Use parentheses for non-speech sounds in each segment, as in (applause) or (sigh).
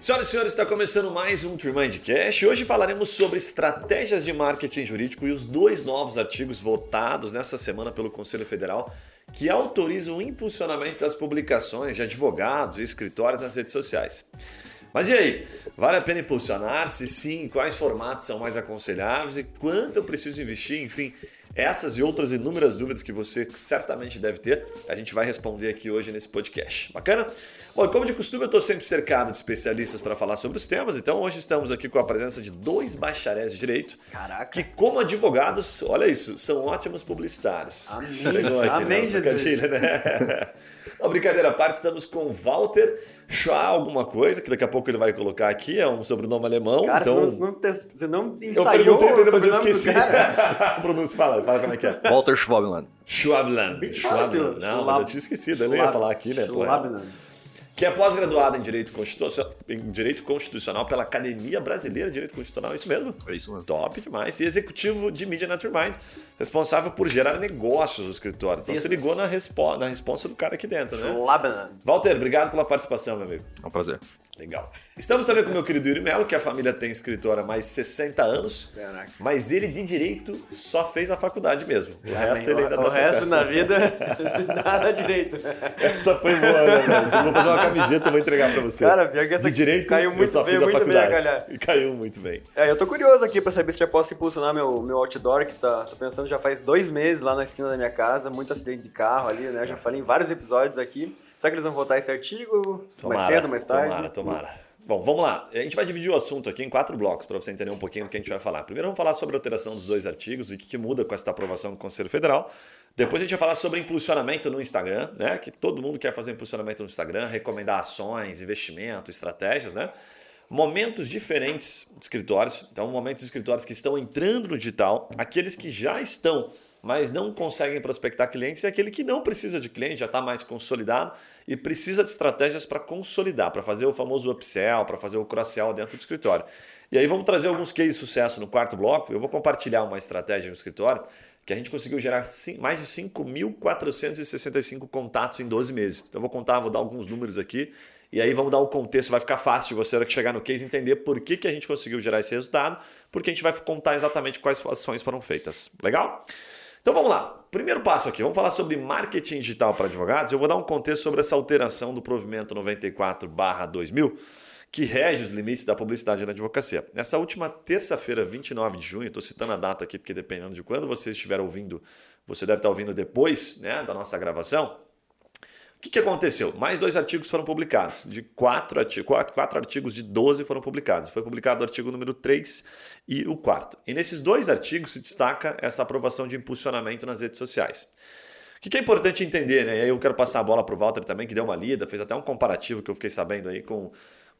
Senhoras e senhores, está começando mais um Tremindcast. Hoje falaremos sobre estratégias de marketing jurídico e os dois novos artigos votados nessa semana pelo Conselho Federal que autorizam o impulsionamento das publicações de advogados e escritórios nas redes sociais. Mas e aí? Vale a pena impulsionar? Se sim, quais formatos são mais aconselháveis e quanto eu preciso investir? Enfim, essas e outras inúmeras dúvidas que você certamente deve ter, a gente vai responder aqui hoje nesse podcast. Bacana? Bom, como de costume, eu estou sempre cercado de especialistas para falar sobre os temas, então hoje estamos aqui com a presença de dois bacharéis de direito. Caraca. Que, como advogados, olha isso, são ótimos publicitários. Amém. (laughs) Aqui, Amém, né? Jesus. Né? Não, brincadeira à parte, estamos com Walter Schwa alguma coisa, que daqui a pouco ele vai colocar aqui, é um sobrenome alemão. Cara, então... você, não, você não ensaiou eu perguntei, mas eu esqueci. (laughs) Pronúncia, fala, fala como é que é. Walter Schwabland. Schwabland. Schwabland. Não, mas eu tinha esquecido, eu não ia falar aqui, né? Schwabland que é pós-graduada em Direito Constitucional, em Direito Constitucional pela Academia Brasileira de Direito Constitucional, é isso mesmo? É isso mesmo. Top demais. E executivo de mídia Naturmind, responsável por gerar negócios no escritório. Então isso. você ligou na, respo na resposta do cara aqui dentro, né? Walter, obrigado pela participação, meu amigo. É um prazer. Legal. Estamos também com o meu querido Yuri Melo, que a família tem escritório há mais 60 anos. Caraca. Mas ele de direito só fez a faculdade mesmo. O é, resto ele ainda O, o resto na vida, (laughs) nada direito. Essa foi boa, né? Eu vou fazer uma camiseta e vou entregar pra você. Cara, pior que essa de direito, caiu muito bem, muito bem a E caiu muito bem. É, eu tô curioso aqui pra saber se já posso impulsionar meu, meu outdoor, que tá, tô pensando já faz dois meses lá na esquina da minha casa, muito acidente de carro ali, né? Eu já falei em vários episódios aqui. Será que eles vão votar esse artigo? Tomara, mais cedo, mais tarde? Tomara, tomara. Bom, vamos lá. A gente vai dividir o assunto aqui em quatro blocos para você entender um pouquinho do que a gente vai falar. Primeiro vamos falar sobre a alteração dos dois artigos e o que, que muda com esta aprovação do Conselho Federal. Depois a gente vai falar sobre impulsionamento no Instagram, né? Que todo mundo quer fazer impulsionamento no Instagram, recomendar ações, investimento, estratégias, né? Momentos diferentes de escritórios. Então, momentos de escritórios que estão entrando no digital, aqueles que já estão mas não conseguem prospectar clientes, e aquele que não precisa de cliente, já está mais consolidado e precisa de estratégias para consolidar, para fazer o famoso upsell, para fazer o cross-sell dentro do escritório. E aí vamos trazer alguns cases de sucesso no quarto bloco. Eu vou compartilhar uma estratégia no escritório que a gente conseguiu gerar mais de 5.465 contatos em 12 meses. Então eu vou contar, vou dar alguns números aqui e aí vamos dar um contexto, vai ficar fácil você que chegar no case entender por que, que a gente conseguiu gerar esse resultado, porque a gente vai contar exatamente quais ações foram feitas. Legal? Então vamos lá. Primeiro passo aqui, vamos falar sobre marketing digital para advogados. Eu vou dar um contexto sobre essa alteração do provimento 94/2000 que rege os limites da publicidade na advocacia. Nessa última terça-feira, 29 de junho, estou citando a data aqui porque dependendo de quando você estiver ouvindo, você deve estar ouvindo depois né, da nossa gravação. O que, que aconteceu? Mais dois artigos foram publicados. De quatro, artigos, quatro, quatro artigos de 12 foram publicados. Foi publicado o artigo número 3 e o quarto. E nesses dois artigos se destaca essa aprovação de impulsionamento nas redes sociais. O que é importante entender, né? E aí eu quero passar a bola para o Walter também, que deu uma lida, fez até um comparativo que eu fiquei sabendo aí com,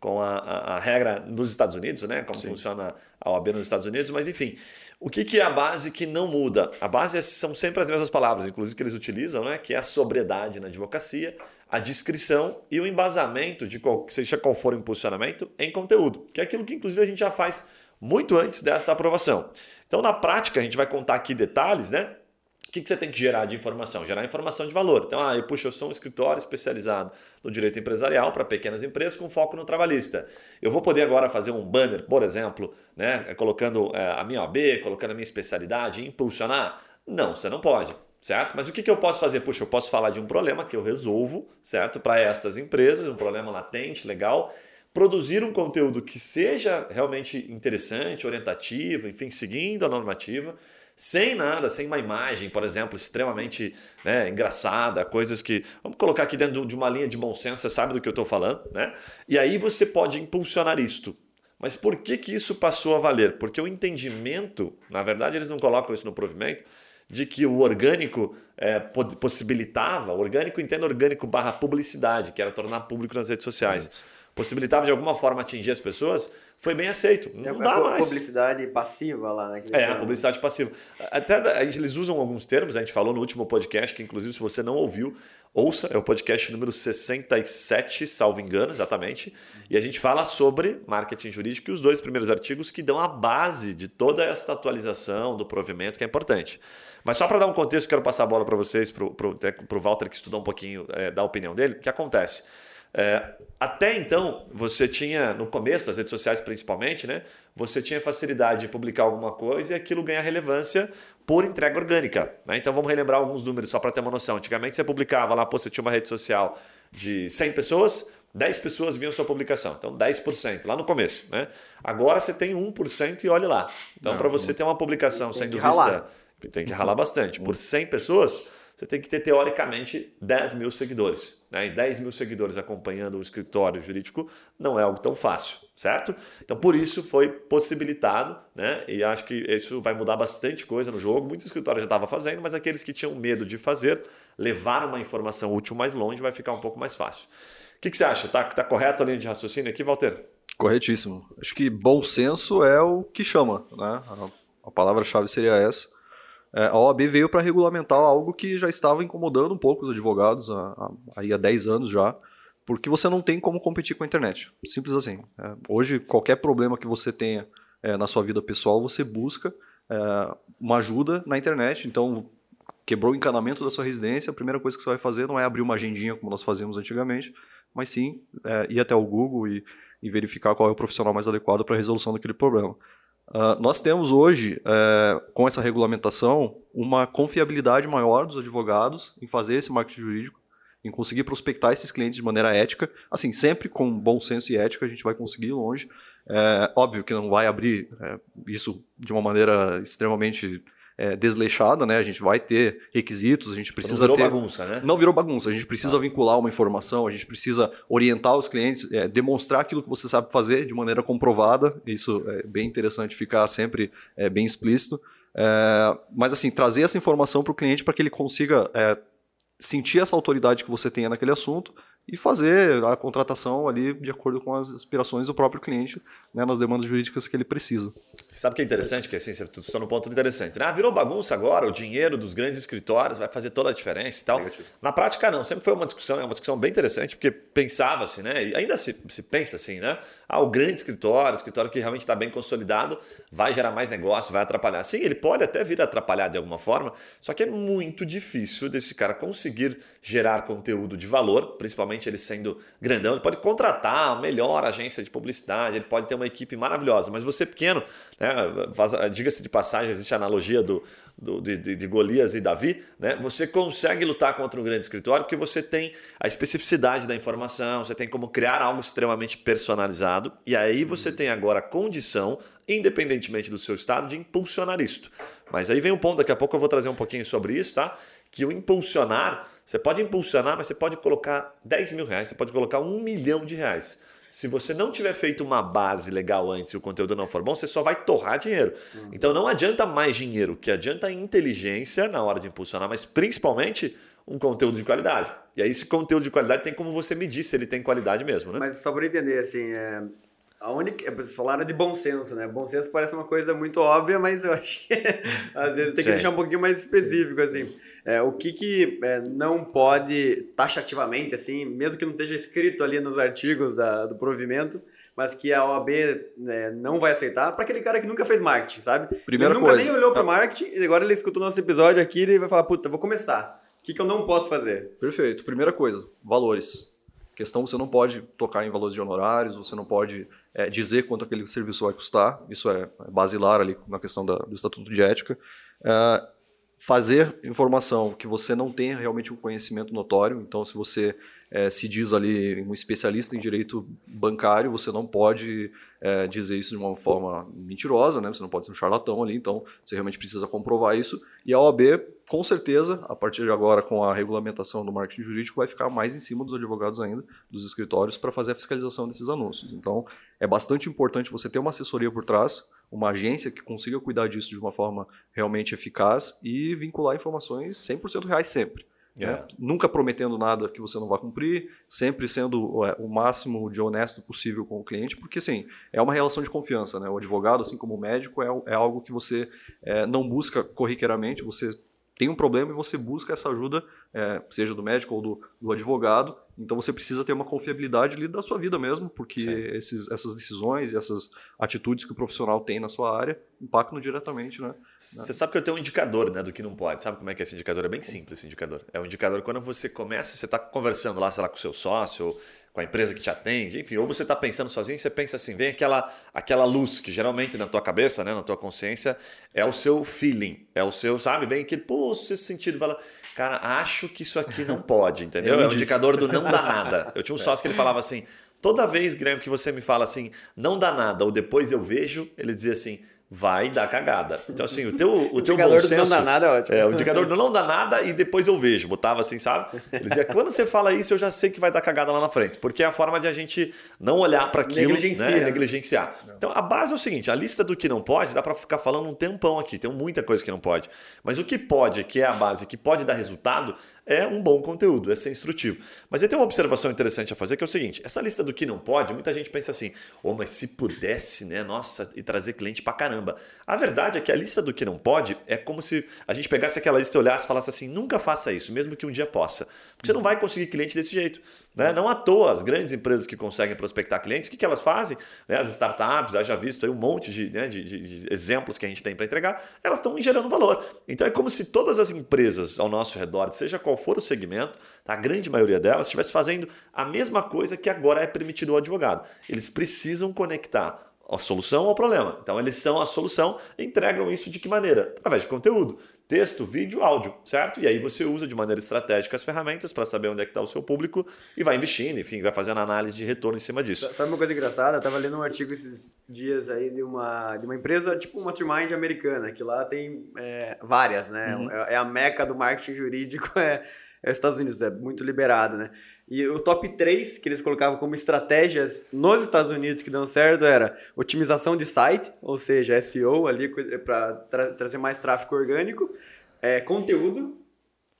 com a, a, a regra dos Estados Unidos, né? Como Sim. funciona a OAB nos Estados Unidos, mas enfim. O que, que é a base que não muda? A base é, são sempre as mesmas palavras, inclusive que eles utilizam, né? que é a sobriedade na advocacia, a descrição e o embasamento de qual, seja qual for o impulsionamento em conteúdo, que é aquilo que inclusive a gente já faz muito antes desta aprovação. Então, na prática, a gente vai contar aqui detalhes, né? O que, que você tem que gerar de informação? Gerar informação de valor. Então, ah, eu, puxa, eu sou um escritório especializado no direito empresarial para pequenas empresas com foco no trabalhista. Eu vou poder agora fazer um banner, por exemplo, né, colocando é, a minha OAB, colocando a minha especialidade, impulsionar? Não, você não pode certo? Mas o que, que eu posso fazer? Puxa, eu posso falar de um problema que eu resolvo, certo? Para estas empresas, um problema latente, legal. Produzir um conteúdo que seja realmente interessante, orientativo, enfim, seguindo a normativa sem nada, sem uma imagem, por exemplo, extremamente né, engraçada, coisas que. Vamos colocar aqui dentro de uma linha de bom senso, você sabe do que eu estou falando, né? E aí você pode impulsionar isto. Mas por que, que isso passou a valer? Porque o entendimento, na verdade, eles não colocam isso no provimento, de que o orgânico é, possibilitava, orgânico entenda orgânico barra publicidade, que era tornar público nas redes sociais. Possibilitava de alguma forma atingir as pessoas, foi bem aceito. Não é, dá a mais. publicidade passiva lá, né? É, a publicidade passiva. Até eles usam alguns termos, a gente falou no último podcast, que inclusive se você não ouviu, ouça, é o podcast número 67, salvo engano, exatamente. E a gente fala sobre marketing jurídico e os dois primeiros artigos que dão a base de toda esta atualização do provimento, que é importante. Mas só para dar um contexto, quero passar a bola para vocês, para o Walter que estudou um pouquinho é, da opinião dele. O que acontece? É, até então, você tinha, no começo das redes sociais principalmente, né, você tinha facilidade de publicar alguma coisa e aquilo ganha relevância por entrega orgânica. Né? Então vamos relembrar alguns números só para ter uma noção. Antigamente você publicava lá, pô, você tinha uma rede social de 100 pessoas, 10 pessoas viam sua publicação. Então 10%, lá no começo. Né? Agora você tem 1% e olhe lá. Então para você ter uma publicação sendo vista... Ralar. Tem que ralar bastante. Por 100 pessoas você tem que ter, teoricamente, 10 mil seguidores. Né? E 10 mil seguidores acompanhando o escritório jurídico não é algo tão fácil, certo? Então, por isso foi possibilitado, né? e acho que isso vai mudar bastante coisa no jogo. Muitos escritórios já estavam fazendo, mas aqueles que tinham medo de fazer, levar uma informação útil mais longe, vai ficar um pouco mais fácil. O que, que você acha? Está tá correto a linha de raciocínio aqui, Walter? Corretíssimo. Acho que bom senso é o que chama. Né? A palavra-chave seria essa a OAB veio para regulamentar algo que já estava incomodando um pouco os advogados há, há 10 anos já, porque você não tem como competir com a internet. Simples assim. É, hoje, qualquer problema que você tenha é, na sua vida pessoal, você busca é, uma ajuda na internet. Então, quebrou o encanamento da sua residência, a primeira coisa que você vai fazer não é abrir uma agendinha como nós fazíamos antigamente, mas sim é, ir até o Google e, e verificar qual é o profissional mais adequado para a resolução daquele problema. Uh, nós temos hoje, uh, com essa regulamentação, uma confiabilidade maior dos advogados em fazer esse marketing jurídico, em conseguir prospectar esses clientes de maneira ética. Assim, sempre com bom senso e ética a gente vai conseguir ir longe. É, óbvio que não vai abrir é, isso de uma maneira extremamente é, desleixada, né? A gente vai ter requisitos, a gente precisa não virou ter... bagunça, né? Não virou bagunça. A gente precisa ah. vincular uma informação, a gente precisa orientar os clientes, é, demonstrar aquilo que você sabe fazer de maneira comprovada. Isso é bem interessante ficar sempre é, bem explícito. É, mas assim, trazer essa informação para o cliente para que ele consiga é, sentir essa autoridade que você tenha naquele assunto e fazer a contratação ali de acordo com as aspirações do próprio cliente, né, nas demandas jurídicas que ele precisa. Sabe o que é interessante? Que assim, você está no ponto interessante. Né? Ah, virou bagunça agora, o dinheiro dos grandes escritórios vai fazer toda a diferença e tal. Negativo. Na prática, não. Sempre foi uma discussão, é uma discussão bem interessante, porque pensava-se, né? E ainda se, se pensa assim, né? Ah, o grande escritório, o escritório que realmente está bem consolidado, vai gerar mais negócio, vai atrapalhar. Sim, ele pode até vir atrapalhar de alguma forma, só que é muito difícil desse cara conseguir gerar conteúdo de valor, principalmente ele sendo grandão, ele pode contratar a melhor agência de publicidade, ele pode ter uma equipe maravilhosa, mas você pequeno, né, diga-se de passagem, existe a analogia do, do de, de, Golias e Davi, né, você consegue lutar contra um grande escritório porque você tem a especificidade da informação, você tem como criar algo extremamente personalizado e aí você tem agora a condição, independentemente do seu estado, de impulsionar isto. Mas aí vem um ponto, daqui a pouco eu vou trazer um pouquinho sobre isso, tá? Que o impulsionar você pode impulsionar, mas você pode colocar 10 mil reais, você pode colocar um milhão de reais. Se você não tiver feito uma base legal antes e o conteúdo não for bom, você só vai torrar dinheiro. Uhum. Então não adianta mais dinheiro, o que adianta é inteligência na hora de impulsionar, mas principalmente um conteúdo de qualidade. E aí esse conteúdo de qualidade tem como você medir se ele tem qualidade mesmo, né? Mas só para entender, assim, é, a única. Vocês falaram de bom senso, né? Bom senso parece uma coisa muito óbvia, mas eu acho que (laughs) às vezes tem que Sim. deixar um pouquinho mais específico, Sim. assim. É, o que, que é, não pode taxativamente, assim, mesmo que não esteja escrito ali nos artigos da, do provimento, mas que a OAB né, não vai aceitar, para aquele cara que nunca fez marketing, sabe? Primeira ele nunca coisa, nem olhou tá. para marketing e agora ele escutou nosso episódio aqui e vai falar: puta, vou começar. O que, que eu não posso fazer? Perfeito. Primeira coisa, valores. Questão você não pode tocar em valores de honorários, você não pode é, dizer quanto aquele serviço vai custar, isso é, é basilar ali na questão da, do Estatuto de Ética. É, fazer informação que você não tenha realmente um conhecimento notório, então se você é, se diz ali um especialista em direito bancário, você não pode é, dizer isso de uma forma mentirosa, né? você não pode ser um charlatão ali, então você realmente precisa comprovar isso. E a OAB, com certeza, a partir de agora, com a regulamentação do marketing jurídico, vai ficar mais em cima dos advogados ainda, dos escritórios, para fazer a fiscalização desses anúncios. Então, é bastante importante você ter uma assessoria por trás, uma agência que consiga cuidar disso de uma forma realmente eficaz e vincular informações 100% reais sempre. Né? É. Nunca prometendo nada que você não vai cumprir, sempre sendo é, o máximo de honesto possível com o cliente, porque assim, é uma relação de confiança. Né? O advogado, assim como o médico, é, é algo que você é, não busca corriqueiramente, você tem um problema e você busca essa ajuda, é, seja do médico ou do, do, advogado. Então você precisa ter uma confiabilidade ali da sua vida mesmo, porque esses, essas decisões e essas atitudes que o profissional tem na sua área impactam diretamente, né? Você sabe que eu tenho um indicador né, do que não pode. Sabe como é que é esse indicador? É bem simples esse indicador. É um indicador quando você começa, você está conversando lá, sei lá, com o seu sócio, ou com a empresa que te atende, enfim, ou você está pensando sozinho, você pensa assim, vem aquela, aquela luz que geralmente na tua cabeça, né, na tua consciência, é o seu feeling, é o seu, sabe, vem aquele, pô, esse sentido, fala, cara, acho que isso aqui não (laughs) pode, entendeu? É o indicador do não dá nada. Eu tinha um (laughs) sócio que ele falava assim, toda vez, Guilherme, que você me fala assim, não dá nada, ou depois eu vejo, ele dizia assim, vai dar cagada. Então, assim, o teu, o, (laughs) o teu bom senso... não dá nada é ótimo. É, o indicador do não dá nada e depois eu vejo. Botava assim, sabe? Ele dizia, quando você fala isso, eu já sei que vai dar cagada lá na frente. Porque é a forma de a gente não olhar para aquilo, Negligencia. né? Negligenciar. Então, a base é o seguinte, a lista do que não pode, dá para ficar falando um tempão aqui. Tem muita coisa que não pode. Mas o que pode, que é a base, que pode dar resultado, é um bom conteúdo, é ser instrutivo. Mas aí tem uma observação interessante a fazer, que é o seguinte, essa lista do que não pode, muita gente pensa assim, oh, mas se pudesse, né, nossa, e trazer cliente pra caramba. A verdade é que a lista do que não pode é como se a gente pegasse aquela lista e olhasse e falasse assim, nunca faça isso, mesmo que um dia possa. Porque você não vai conseguir cliente desse jeito. Né? Não à toa, as grandes empresas que conseguem prospectar clientes, o que, que elas fazem? Né? As startups, já visto aí um monte de, né, de, de, exemplos que a gente tem para entregar, elas estão gerando valor. Então é como se todas as empresas ao nosso redor, seja qual for o segmento, tá? a grande maioria delas estivesse fazendo a mesma coisa que agora é permitido ao advogado. Eles precisam conectar a solução ao problema. Então eles são a solução, entregam isso de que maneira? Através de conteúdo texto, vídeo, áudio, certo? E aí você usa de maneira estratégica as ferramentas para saber onde é que está o seu público e vai investindo, enfim, vai fazendo análise de retorno em cima disso. Sabe uma coisa engraçada? Eu tava lendo um artigo esses dias aí de uma, de uma empresa tipo uma Mastermind americana, que lá tem é, várias, né? Uhum. É, é a meca do marketing jurídico, (laughs) é é os Estados Unidos, é muito liberado, né? E o top 3 que eles colocavam como estratégias nos Estados Unidos que dão certo era otimização de site, ou seja, SEO ali para tra trazer mais tráfego orgânico, é, conteúdo,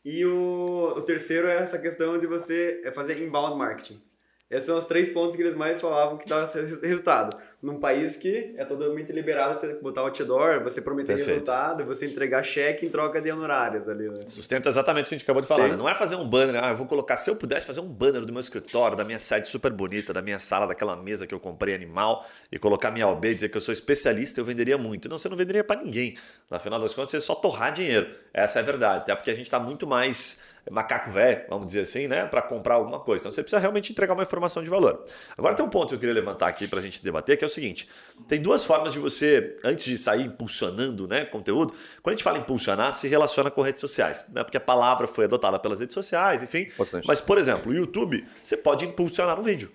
e o, o terceiro é essa questão de você é fazer inbound marketing. Esses são os três pontos que eles mais falavam que dava resultado. Num país que é totalmente liberado você botar outdoor, você prometer Perfeito. resultado, você entregar cheque em troca de honorários ali. Né? Sustenta exatamente o que a gente acabou de falar. Né? Não é fazer um banner, ah, eu vou colocar, se eu pudesse fazer um banner do meu escritório, da minha sede super bonita, da minha sala, daquela mesa que eu comprei animal e colocar minha OB, dizer que eu sou especialista, eu venderia muito. Não, você não venderia para ninguém. No final das contas, você só torrar dinheiro. Essa é a verdade. Até porque a gente está muito mais macaco velho, vamos dizer assim, né, para comprar alguma coisa. Então você precisa realmente entregar uma informação de valor. Agora tem um ponto que eu queria levantar aqui para a gente debater, que é o seguinte: tem duas formas de você, antes de sair impulsionando né, conteúdo, quando a gente fala impulsionar, se relaciona com redes sociais, né, porque a palavra foi adotada pelas redes sociais, enfim. Bastante. Mas, por exemplo, o YouTube, você pode impulsionar um vídeo,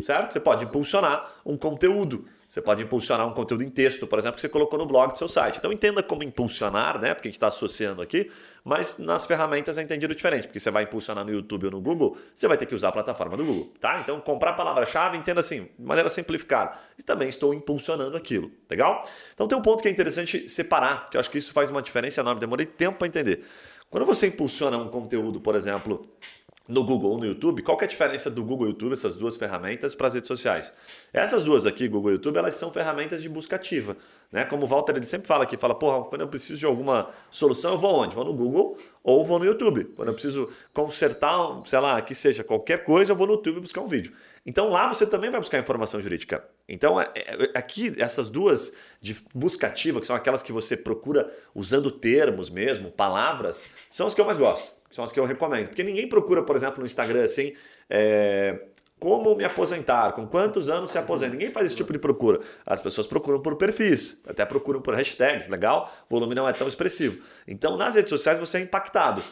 certo? Você pode impulsionar um conteúdo. Você pode impulsionar um conteúdo em texto, por exemplo, que você colocou no blog do seu site. Então entenda como impulsionar, né? Porque a gente está associando aqui, mas nas ferramentas é entendido diferente, porque você vai impulsionar no YouTube ou no Google, você vai ter que usar a plataforma do Google, tá? Então comprar a palavra-chave, entenda assim, de maneira simplificada. E também estou impulsionando aquilo, legal? Então tem um ponto que é interessante separar, que eu acho que isso faz uma diferença enorme. Demorei tempo para entender. Quando você impulsiona um conteúdo, por exemplo, no Google ou no YouTube, qual é a diferença do Google e YouTube, essas duas ferramentas, para as redes sociais? Essas duas aqui, Google e YouTube, elas são ferramentas de busca ativa. Né? Como o Walter ele sempre fala aqui, fala, porra, quando eu preciso de alguma solução, eu vou onde? Vou no Google ou vou no YouTube. Sim. Quando eu preciso consertar, sei lá, que seja qualquer coisa, eu vou no YouTube buscar um vídeo. Então lá você também vai buscar informação jurídica. Então é, é, aqui, essas duas de busca ativa, que são aquelas que você procura usando termos mesmo, palavras, são as que eu mais gosto são as que eu recomendo. Porque ninguém procura, por exemplo, no Instagram assim, é, como me aposentar, com quantos anos se aposenta. Ninguém faz esse tipo de procura. As pessoas procuram por perfis, até procuram por hashtags, legal? O volume não é tão expressivo. Então, nas redes sociais você é impactado.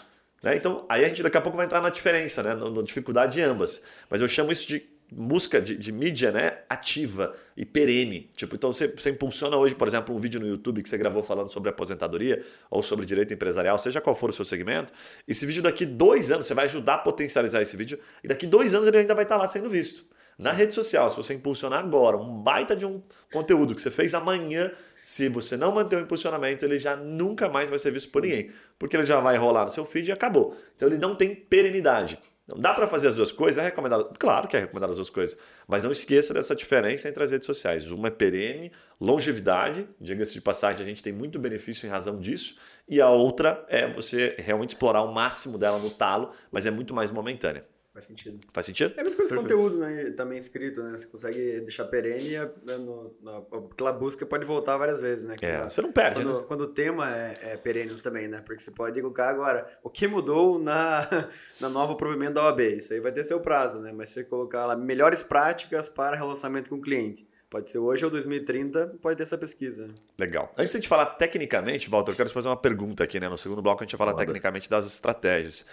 Né? Então, aí a gente daqui a pouco vai entrar na diferença, né? na dificuldade de ambas. Mas eu chamo isso de busca de, de, mídia né, ativa e perene. Tipo, então você, você, impulsiona hoje, por exemplo, um vídeo no YouTube que você gravou falando sobre aposentadoria ou sobre direito empresarial, seja qual for o seu segmento. Esse vídeo daqui dois anos, você vai ajudar a potencializar esse vídeo e daqui dois anos ele ainda vai estar lá sendo visto. Na rede social, se você impulsionar agora um baita de um conteúdo que você fez amanhã, se você não manter o impulsionamento, ele já nunca mais vai ser visto por ninguém, porque ele já vai rolar no seu feed e acabou. Então ele não tem perenidade. Não dá para fazer as duas coisas? É recomendado? Claro que é recomendado as duas coisas. Mas não esqueça dessa diferença entre as redes sociais. Uma é perene, longevidade, diga-se de passagem, a gente tem muito benefício em razão disso. E a outra é você realmente explorar o máximo dela no talo, mas é muito mais momentânea. Faz sentido. Faz sentido? É a mesma coisa com conteúdo, né? Também escrito, né? Você consegue deixar perene e a, né, no, na, aquela busca pode voltar várias vezes, né? É, você não perde, quando, né? Quando o tema é, é perene também, né? Porque você pode colocar agora o que mudou na, (laughs) na nova provimento da OAB. Isso aí vai ter seu prazo, né? Mas você colocar lá melhores práticas para relacionamento com o cliente. Pode ser hoje ou 2030, pode ter essa pesquisa. Legal. Antes de falar tecnicamente, Walter, eu quero te fazer uma pergunta aqui, né? No segundo bloco a gente vai falar tecnicamente das estratégias.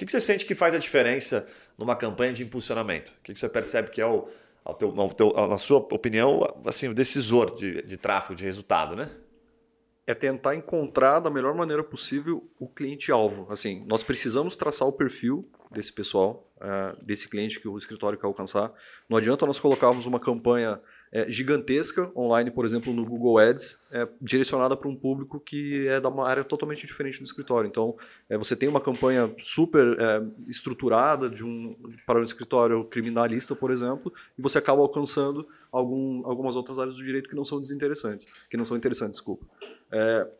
O que, você sente que faz a diferença numa campanha de impulsionamento? O que, você percebe que é o, ao teu, ao teu, na sua opinião, assim, o decisor de, de tráfego, de resultado, né? é tentar encontrar da melhor maneira possível o cliente-alvo. Assim, nós precisamos traçar o perfil desse pessoal, uh, desse cliente que o escritório quer alcançar. Não adianta nós colocarmos uma campanha é, gigantesca online, por exemplo, no Google Ads, é, direcionada para um público que é da uma área totalmente diferente do escritório. Então, é, você tem uma campanha super é, estruturada de um, para um escritório criminalista, por exemplo, e você acaba alcançando algum, algumas outras áreas do direito que não são desinteressantes, que não são interessantes, desculpa. É,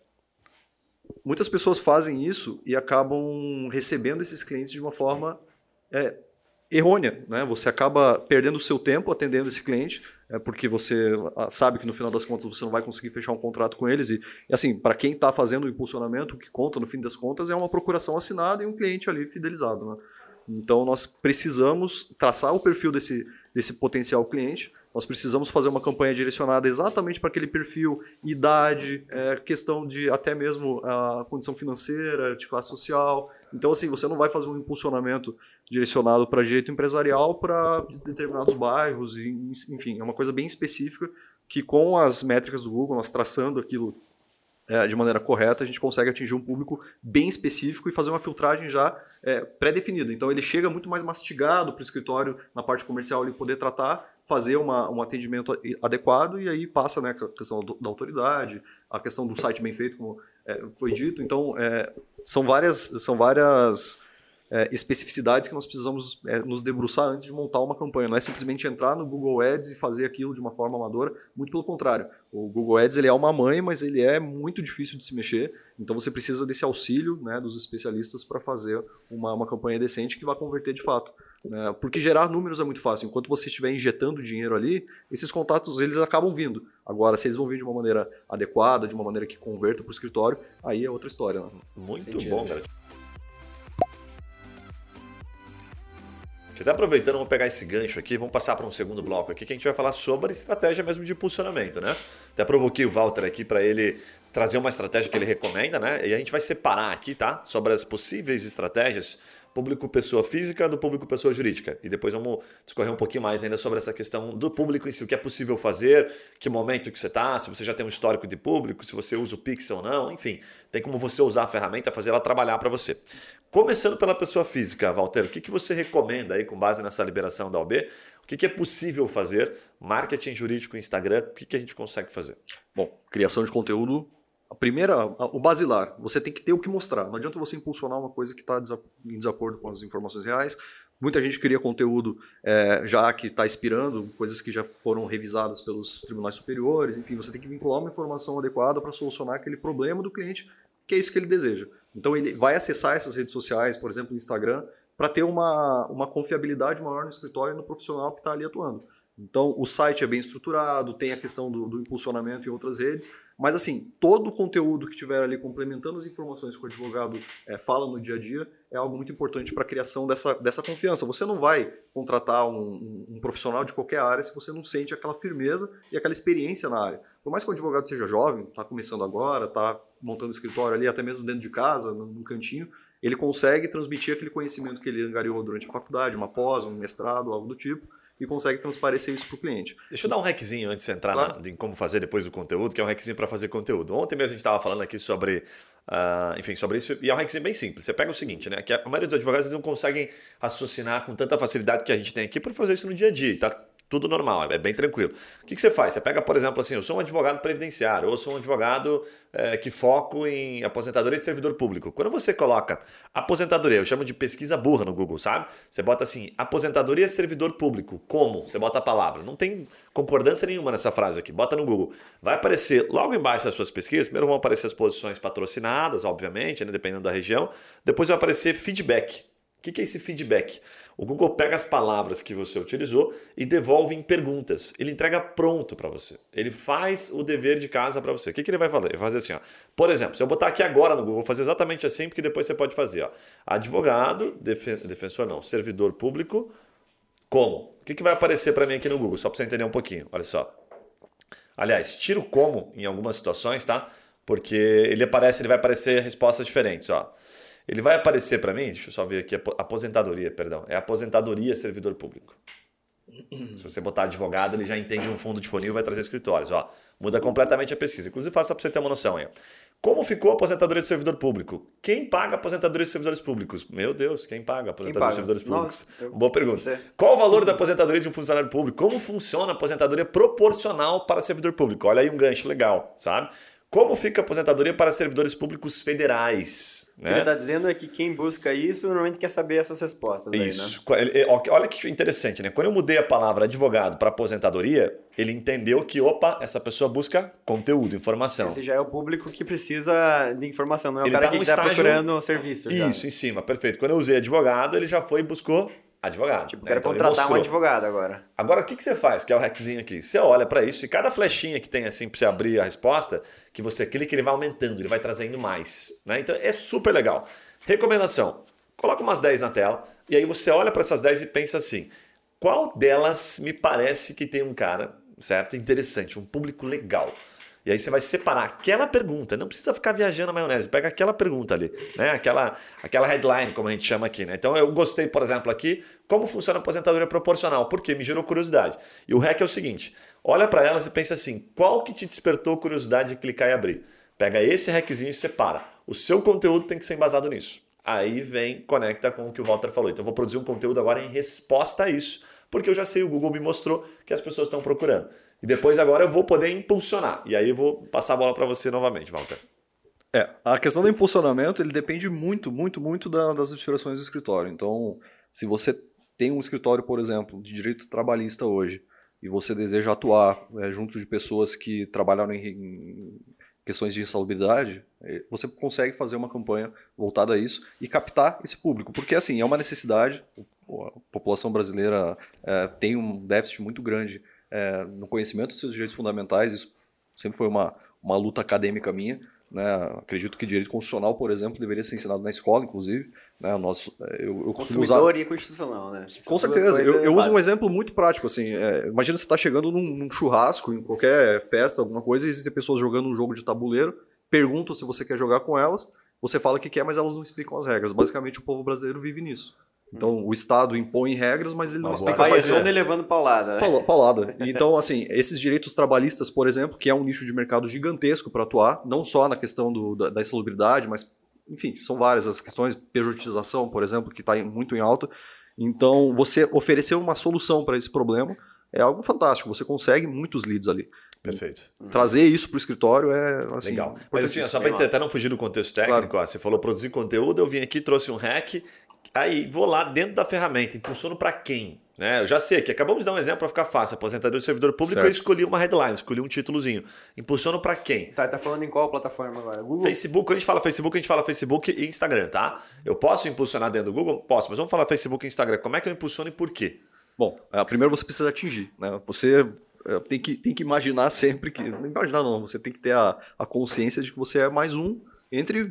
muitas pessoas fazem isso e acabam recebendo esses clientes de uma forma é, errônea. Né? Você acaba perdendo o seu tempo atendendo esse cliente, é porque você ah, sabe que no final das contas você não vai conseguir fechar um contrato com eles. E, assim, para quem está fazendo o impulsionamento, o que conta no fim das contas é uma procuração assinada e um cliente ali fidelizado. Né? Então nós precisamos traçar o perfil desse, desse potencial cliente nós precisamos fazer uma campanha direcionada exatamente para aquele perfil, idade, é, questão de até mesmo a condição financeira, de classe social. Então, assim, você não vai fazer um impulsionamento direcionado para direito empresarial para determinados bairros, enfim, é uma coisa bem específica que com as métricas do Google, nós traçando aquilo é, de maneira correta, a gente consegue atingir um público bem específico e fazer uma filtragem já é, pré-definida. Então ele chega muito mais mastigado para o escritório na parte comercial ele poder tratar fazer uma, um atendimento adequado e aí passa né, a questão da autoridade, a questão do site bem feito, como é, foi dito. Então, é, são várias, são várias é, especificidades que nós precisamos é, nos debruçar antes de montar uma campanha. Não é simplesmente entrar no Google Ads e fazer aquilo de uma forma amadora, muito pelo contrário. O Google Ads ele é uma mãe, mas ele é muito difícil de se mexer, então você precisa desse auxílio né, dos especialistas para fazer uma, uma campanha decente que vai converter de fato. Né? Porque gerar números é muito fácil. Enquanto você estiver injetando dinheiro ali, esses contatos eles acabam vindo. Agora, se eles vão vir de uma maneira adequada, de uma maneira que converta para o escritório, aí é outra história. Né? Muito Sentido. bom, cara. Até aproveitando, vamos pegar esse gancho aqui, vamos passar para um segundo bloco aqui, que a gente vai falar sobre estratégia mesmo de impulsionamento, né? Até provoquei o Walter aqui para ele trazer uma estratégia que ele recomenda, né? E a gente vai separar aqui, tá? Sobre as possíveis estratégias público pessoa física do público pessoa jurídica. E depois vamos discorrer um pouquinho mais ainda sobre essa questão do público em si, o que é possível fazer, que momento que você está, se você já tem um histórico de público, se você usa o Pixel ou não, enfim, tem como você usar a ferramenta, fazer ela trabalhar para você. Começando pela pessoa física, Walter, o que, que você recomenda aí com base nessa liberação da OB? O que, que é possível fazer? Marketing jurídico Instagram, o que, que a gente consegue fazer? Bom, criação de conteúdo a primeira, o basilar, você tem que ter o que mostrar. Não adianta você impulsionar uma coisa que está em desacordo com as informações reais. Muita gente cria conteúdo é, já que está inspirando, coisas que já foram revisadas pelos tribunais superiores. Enfim, você tem que vincular uma informação adequada para solucionar aquele problema do cliente, que é isso que ele deseja. Então, ele vai acessar essas redes sociais, por exemplo, o Instagram, para ter uma, uma confiabilidade maior no escritório e no profissional que está ali atuando. Então, o site é bem estruturado, tem a questão do, do, impulsionamento em outras redes, mas assim, todo o conteúdo que tiver ali complementando as informações que o advogado é, fala no dia a dia é algo muito importante para a criação dessa, dessa confiança. Você não vai contratar um, um, profissional de qualquer área se você não sente aquela firmeza e aquela experiência na área. Por mais que o advogado seja jovem, está começando agora, está montando escritório ali, até mesmo dentro de casa, no, no cantinho, ele consegue transmitir aquele conhecimento que ele angariou durante a faculdade, uma pós, um mestrado, algo do tipo, e consegue transparecer isso para o cliente. Deixa eu dar um hackzinho antes de entrar claro. na, em como fazer depois do conteúdo, que é um hackzinho para fazer conteúdo. Ontem mesmo a gente estava falando aqui sobre, uh, enfim, sobre isso, e é um hackzinho bem simples. Você pega o seguinte, né? Que a maioria dos advogados não conseguem raciocinar com tanta facilidade que a gente tem aqui para fazer isso no dia a dia. Tá tudo normal, é bem tranquilo. O que, que, você faz? Você pega, por exemplo, assim, eu sou um advogado previdenciário, ou sou um advogado é, que foco em aposentadoria de servidor público. Quando você coloca aposentadoria, eu chamo de pesquisa burra no Google, sabe? Você bota assim, aposentadoria servidor público, como? Você bota a palavra. Não tem concordância nenhuma nessa frase aqui, bota no Google. Vai aparecer logo embaixo das suas pesquisas, primeiro vão aparecer as posições patrocinadas, obviamente, né, dependendo da região, depois vai aparecer feedback. O que, que é esse feedback? O Google pega as palavras que você utilizou e devolve em perguntas. Ele entrega pronto para você. Ele faz o dever de casa para você. O que, que ele vai fazer? Ele vai fazer assim, ó. Por exemplo, se eu botar aqui agora no Google, vou fazer exatamente assim, porque depois você pode fazer, ó. Advogado, defen defensor não, servidor público, como? O que, que vai aparecer para mim aqui no Google? Só para você entender um pouquinho. Olha só. Aliás, tiro como em algumas situações, tá? Porque ele aparece, ele vai aparecer respostas diferentes, ó. Ele vai aparecer para mim, deixa eu só ver aqui, aposentadoria, perdão. É aposentadoria servidor público. Se você botar advogado, ele já entende um fundo de funil e vai trazer escritórios. Ó, muda completamente a pesquisa. Inclusive, faça para você ter uma noção aí. Como ficou a aposentadoria de servidor público? Quem paga a aposentadoria de servidores públicos? Meu Deus, quem paga a aposentadoria de servidores públicos? Nossa, eu... Boa pergunta. Você... Qual o valor da aposentadoria de um funcionário público? Como funciona a aposentadoria proporcional para servidor público? Olha aí um gancho legal, sabe? Como fica a aposentadoria para servidores públicos federais? Né? O que ele está dizendo é que quem busca isso normalmente quer saber essas respostas. Isso. Aí, né? Olha que interessante, né? Quando eu mudei a palavra advogado para aposentadoria, ele entendeu que, opa, essa pessoa busca conteúdo, informação. Esse já é o público que precisa de informação, não é o ele cara tá que está estágio... procurando serviço. Isso, já. em cima, perfeito. Quando eu usei advogado, ele já foi e buscou advogado. Tipo, né? quero então, contratar um advogado agora. Agora, o que, que você faz? Que é o hackzinho aqui. Você olha para isso e cada flechinha que tem assim para você abrir a resposta, que você clica, ele vai aumentando, ele vai trazendo mais. Né? Então, é super legal. Recomendação: coloca umas 10 na tela e aí você olha para essas 10 e pensa assim: qual delas me parece que tem um cara, certo? Interessante, um público legal. E aí você vai separar aquela pergunta, não precisa ficar viajando na maionese, pega aquela pergunta ali, né? Aquela, aquela headline, como a gente chama aqui, né? Então eu gostei, por exemplo, aqui, como funciona a aposentadoria proporcional, porque me gerou curiosidade. E o hack é o seguinte: olha para elas e pensa assim: qual que te despertou curiosidade de clicar e abrir? Pega esse hackzinho e separa. O seu conteúdo tem que ser embasado nisso. Aí vem, conecta com o que o Walter falou. Então eu vou produzir um conteúdo agora em resposta a isso, porque eu já sei, o Google me mostrou que as pessoas estão procurando. E depois agora eu vou poder impulsionar. E aí eu vou passar a bola para você novamente, Walter. É, a questão do impulsionamento, ele depende muito, muito, muito da, das inspirações do escritório. Então, se você tem um escritório, por exemplo, de direito trabalhista hoje, e você deseja atuar é, junto de pessoas que trabalharam em, em questões de insalubridade, é, você consegue fazer uma campanha voltada a isso e captar esse público. Porque, assim, é uma necessidade, a população brasileira é, tem um déficit muito grande é, no conhecimento dos seus direitos fundamentais, isso sempre foi uma, uma luta acadêmica minha. Né? Acredito que direito constitucional, por exemplo, deveria ser ensinado na escola, inclusive. Né? Nós, é, eu, eu Consumidor usar... e constitucional, né? Com certeza. Eu, eu uso um exemplo muito prático. Assim, é, imagina você está chegando num, num, churrasco, em qualquer festa, alguma coisa, e existem pessoas jogando um jogo de tabuleiro, perguntam se você quer jogar com elas, você fala que quer, mas elas não explicam as regras. Basicamente, o povo brasileiro vive nisso. Então, o Estado impõe regras, mas ele não explica Vai errando e levando paulada. Né? Paulada. (laughs) Então, assim, esses direitos trabalhistas, por exemplo, que é um nicho de mercado gigantesco para atuar, não só na questão do, da, da insalubridade, mas, enfim, são várias as questões, pejotização, por exemplo, que está muito em alta. Então, você oferecer uma solução para esse problema é algo fantástico. Você consegue muitos leads ali. Perfeito. Trazer isso para o escritório é assim, legal. Mas assim, só para até não fugir do contexto técnico, claro. ó, você falou produzir conteúdo, eu vim aqui, trouxe um hack Aí vou lá dentro da ferramenta, impulsiono para quem? Né? Eu já sei que acabamos de dar um exemplo para ficar fácil. Aposentador de servidor público, certo. eu escolhi uma headline, escolhi um títulozinho. Impulsiono para quem? Tá, tá falando em qual plataforma agora? Google? Facebook, a gente fala Facebook, a gente fala Facebook e Instagram, tá? Eu posso impulsionar dentro do Google? Posso, mas vamos falar Facebook e Instagram. Como é que eu impulsiono e por quê? Bom, é, primeiro você precisa atingir. Né? Você é, tem que, tem que imaginar sempre que. Não imaginar, não. Você tem que ter a, a consciência de que você é mais um entre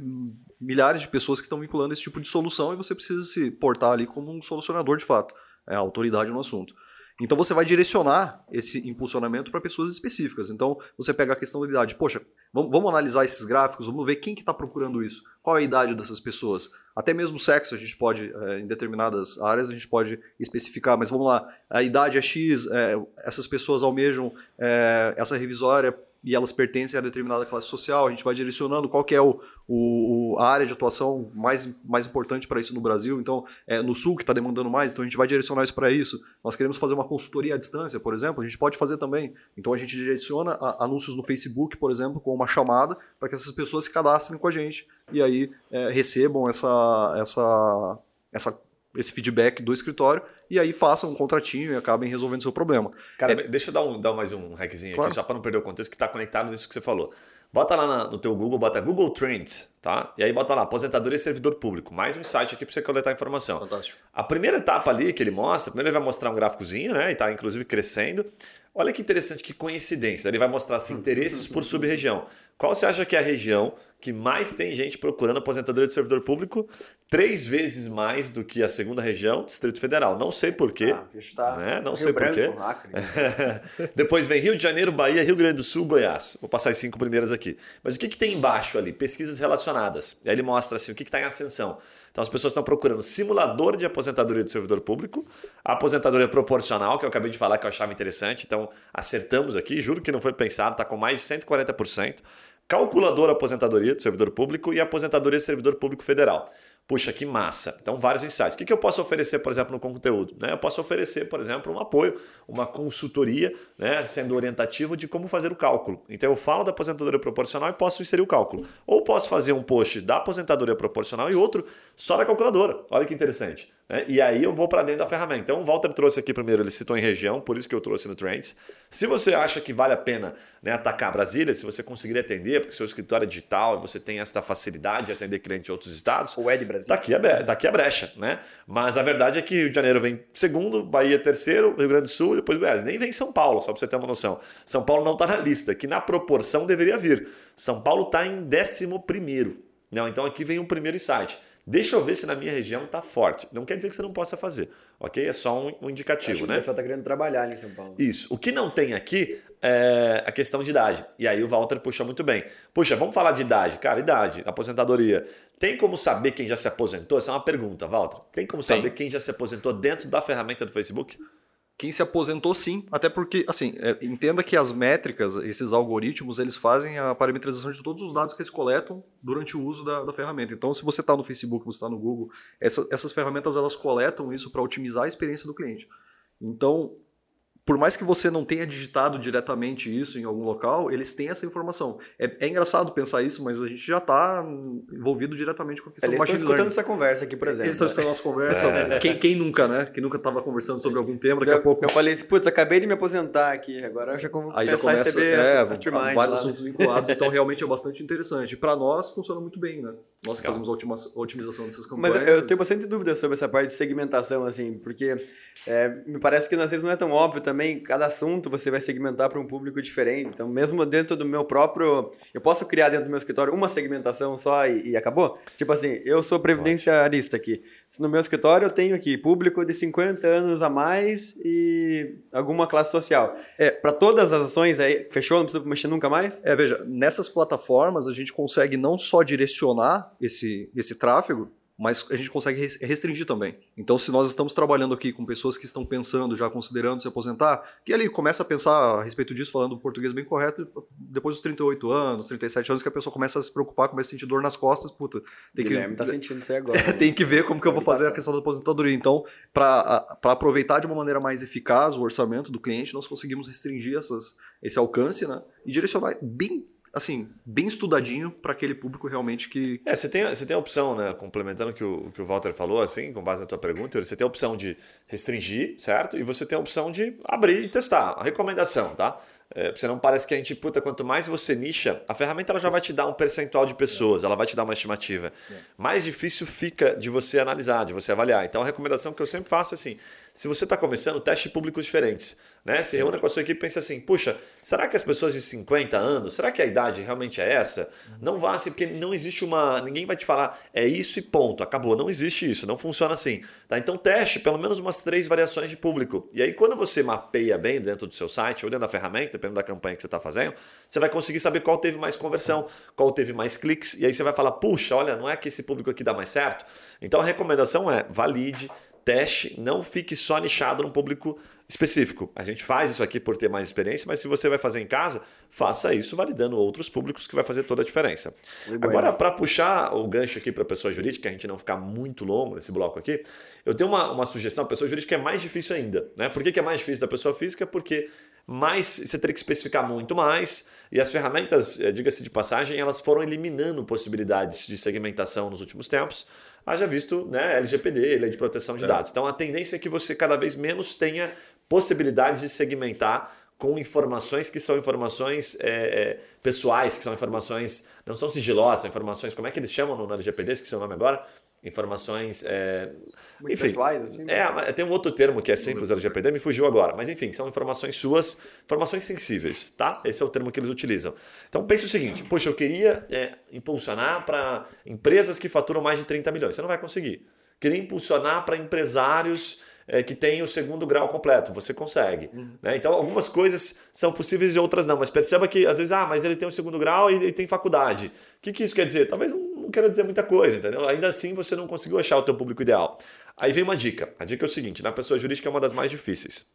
milhares de pessoas que estão vinculando esse tipo de solução e você precisa se portar ali como um solucionador de fato, é a autoridade no assunto. Então você vai direcionar esse impulsionamento para pessoas específicas. Então você pega a questão da idade. Poxa, vamos, vamos analisar esses gráficos, vamos ver quem que está procurando isso. Qual é a idade dessas pessoas? Até mesmo sexo a gente pode, é, em determinadas áreas, a gente pode especificar. Mas vamos lá, a idade é X, é, essas pessoas almejam é, essa revisória e elas pertencem a determinada classe social, a gente vai direcionando qual que é o, o, a área de atuação mais, mais importante para isso no Brasil. Então, é no Sul que está demandando mais, então a gente vai direcionar isso para isso. Nós queremos fazer uma consultoria à distância, por exemplo, a gente pode fazer também. Então a gente direciona a, anúncios no Facebook, por exemplo, com uma chamada para que essas pessoas se cadastrem com a gente e aí é, recebam essa, essa, essa esse feedback do escritório e aí façam um contratinho e acabem resolvendo o seu problema. Cara, é... deixa eu dar, um, dar mais um hackzinho claro. aqui, só para não perder o contexto, que está conectado nisso que você falou. Bota lá na, no teu Google, bota Google Trends, tá? E aí bota lá, aposentadoria e servidor público. Mais um site aqui para você coletar informação. Fantástico. A primeira etapa ali que ele mostra, primeiro ele vai mostrar um gráficozinho, né? E tá inclusive crescendo. Olha que interessante, que coincidência. Ele vai mostrar assim, (laughs) interesses por sub-região. Qual você acha que é a região que mais tem gente procurando aposentadoria de servidor público? Três vezes mais do que a segunda região, Distrito Federal. Não sei porquê. Ah, tá né? Não Rio sei porquê. (laughs) Depois vem Rio de Janeiro, Bahia, Rio Grande do Sul, Goiás. Vou passar as cinco primeiras aqui. Mas o que, que tem embaixo ali? Pesquisas relacionadas. E aí ele mostra assim, o que está em ascensão. Então as pessoas estão procurando simulador de aposentadoria do servidor público, aposentadoria proporcional, que eu acabei de falar que eu achava interessante. Então acertamos aqui, juro que não foi pensado, está com mais de 140% calculador aposentadoria do servidor público e aposentadoria do servidor público federal. Puxa, que massa. Então, vários insights. O que eu posso oferecer, por exemplo, no conteúdo? Né? Eu posso oferecer, por exemplo, um apoio, uma consultoria, né? sendo orientativo de como fazer o cálculo. Então, eu falo da aposentadoria proporcional e posso inserir o cálculo. Ou posso fazer um post da aposentadoria proporcional e outro só da calculadora. Olha que interessante. Né? E aí eu vou para dentro da ferramenta. Então o Walter trouxe aqui primeiro, ele citou em região, por isso que eu trouxe no Trends. Se você acha que vale a pena né, atacar Brasília, se você conseguir atender, porque seu escritório é digital e você tem essa facilidade de atender clientes de outros estados, o é de Brasília. Tá aqui a, tá aqui a brecha, né? Mas a verdade é que Rio de Janeiro vem segundo, Bahia terceiro, Rio Grande do Sul e depois Goiás. Nem vem São Paulo, só para você ter uma noção. São Paulo não está na lista, que na proporção deveria vir. São Paulo está em décimo primeiro. Não, então aqui vem o um primeiro insight. Deixa eu ver se na minha região está forte. Não quer dizer que você não possa fazer, ok? É só um, um indicativo, Acho que né? O pessoal está querendo trabalhar ali em São Paulo. Isso. O que não tem aqui é a questão de idade. E aí o Walter puxa muito bem. Puxa, vamos falar de idade. Cara, idade, aposentadoria. Tem como saber quem já se aposentou? Essa é uma pergunta, Walter. Tem como saber tem. quem já se aposentou dentro da ferramenta do Facebook? Quem se aposentou, sim. Até porque, assim, é, entenda que as métricas, esses algoritmos, eles fazem a parametrização de todos os dados que eles coletam durante o uso da, da ferramenta. Então, se você está no Facebook, você está no Google, essa, essas ferramentas elas coletam isso para otimizar a experiência do cliente. Então, por mais que você não tenha digitado diretamente isso em algum local, eles têm essa informação. É, é engraçado pensar isso, mas a gente já está envolvido diretamente com a questão do machine learning. Eles estão escutando essa conversa aqui, por exemplo. Eles estão escutando nossa conversa. É. Quem, quem, nunca, né? Quem nunca estava conversando sobre algum tema, daqui eu, a pouco... Eu falei assim, putz, acabei de me aposentar aqui, agora eu já Aí já começa, é, vários assuntos vinculados, então realmente é bastante interessante. Para nós, funciona muito bem, né? Nós fazemos a otimização dessas campanhas. Mas eu tenho bastante dúvida sobre essa parte de segmentação, assim, porque é, me parece que às vezes não é tão óbvio também, cada assunto assunto você vai segmentar para um público diferente. Então, mesmo dentro do meu próprio. Eu posso criar dentro do meu escritório uma segmentação só e, e acabou? Tipo assim, eu sou previdenciarista aqui. Se no meu escritório eu tenho aqui público de 50 anos a mais e alguma classe social. É, para todas as ações aí, fechou? Não precisa mexer nunca mais? É, veja, nessas plataformas a gente consegue não só direcionar esse, esse tráfego, mas a gente consegue restringir também. Então, se nós estamos trabalhando aqui com pessoas que estão pensando, já considerando se aposentar, que ele começa a pensar a respeito disso, falando português bem correto, depois dos 38 anos, 37 anos, que a pessoa começa a se preocupar, começa a sentir dor nas costas, puta, tem Guilherme que... tá sentindo isso aí agora. (laughs) Né? tem que ver como que eu vou fazer a questão da aposentadoria. Então, para aproveitar de uma maneira mais eficaz o orçamento do cliente, nós conseguimos restringir essas, esse alcance, né? E direcionar bem assim, bem estudadinho para aquele público realmente que. É, você tem, você tem a opção, né? Complementando o que o, que o Walter falou, assim, com base na tua pergunta, você tem a opção de restringir, certo? E você tem a opção de abrir e testar. A recomendação, tá? É, você não parece que a gente, puta, quanto mais você nicha, a ferramenta ela já vai te dar um percentual de pessoas, ela vai te dar uma estimativa. Mais difícil fica de você analisar, de você avaliar. Então a recomendação que eu sempre faço é assim: se você está começando, teste públicos diferentes. Né? Se reúna com a sua equipe e pensa assim: puxa, será que as pessoas de 50 anos, será que a idade realmente é essa? Não vá assim, porque não existe uma. Ninguém vai te falar, é isso e ponto, acabou. Não existe isso, não funciona assim. Tá? Então teste pelo menos umas três variações de público. E aí, quando você mapeia bem dentro do seu site ou dentro da ferramenta, dependendo da campanha que você está fazendo, você vai conseguir saber qual teve mais conversão, qual teve mais cliques, e aí você vai falar: puxa, olha, não é que esse público aqui dá mais certo? Então a recomendação é valide teste, não fique só nichado num público específico. A gente faz isso aqui por ter mais experiência, mas se você vai fazer em casa, faça isso validando outros públicos que vai fazer toda a diferença. Muito Agora, para puxar o gancho aqui para a pessoa jurídica, a gente não ficar muito longo nesse bloco aqui, eu tenho uma, uma sugestão. A pessoa jurídica é mais difícil ainda. Né? Por que, que é mais difícil da pessoa física? Porque mais você teria que especificar muito mais e as ferramentas, eh, diga-se de passagem, elas foram eliminando possibilidades de segmentação nos últimos tempos haja visto né, LGPD, Lei de Proteção de é. Dados. Então a tendência é que você cada vez menos tenha possibilidades de segmentar com informações que são informações é, é, pessoais, que são informações, não são sigilosas, são informações, como é que eles chamam no LGPD, que é o nome agora? Informações. É, Muito enfim, pessoais, assim. É, tem um outro termo que é simples LGPD, me fugiu agora. Mas enfim, são informações suas, informações sensíveis, tá? Esse é o termo que eles utilizam. Então pense o seguinte: poxa, eu queria é, impulsionar para empresas que faturam mais de 30 milhões. Você não vai conseguir. Queria impulsionar para empresários é, que tem o segundo grau completo. Você consegue. Uhum. Né? Então, algumas coisas são possíveis e outras não. Mas perceba que, às vezes, ah, mas ele tem o segundo grau e ele tem faculdade. O que, que isso quer dizer? Talvez não, não queira dizer muita coisa, entendeu? Ainda assim, você não conseguiu achar o teu público ideal. Aí vem uma dica. A dica é o seguinte: na pessoa jurídica é uma das mais difíceis.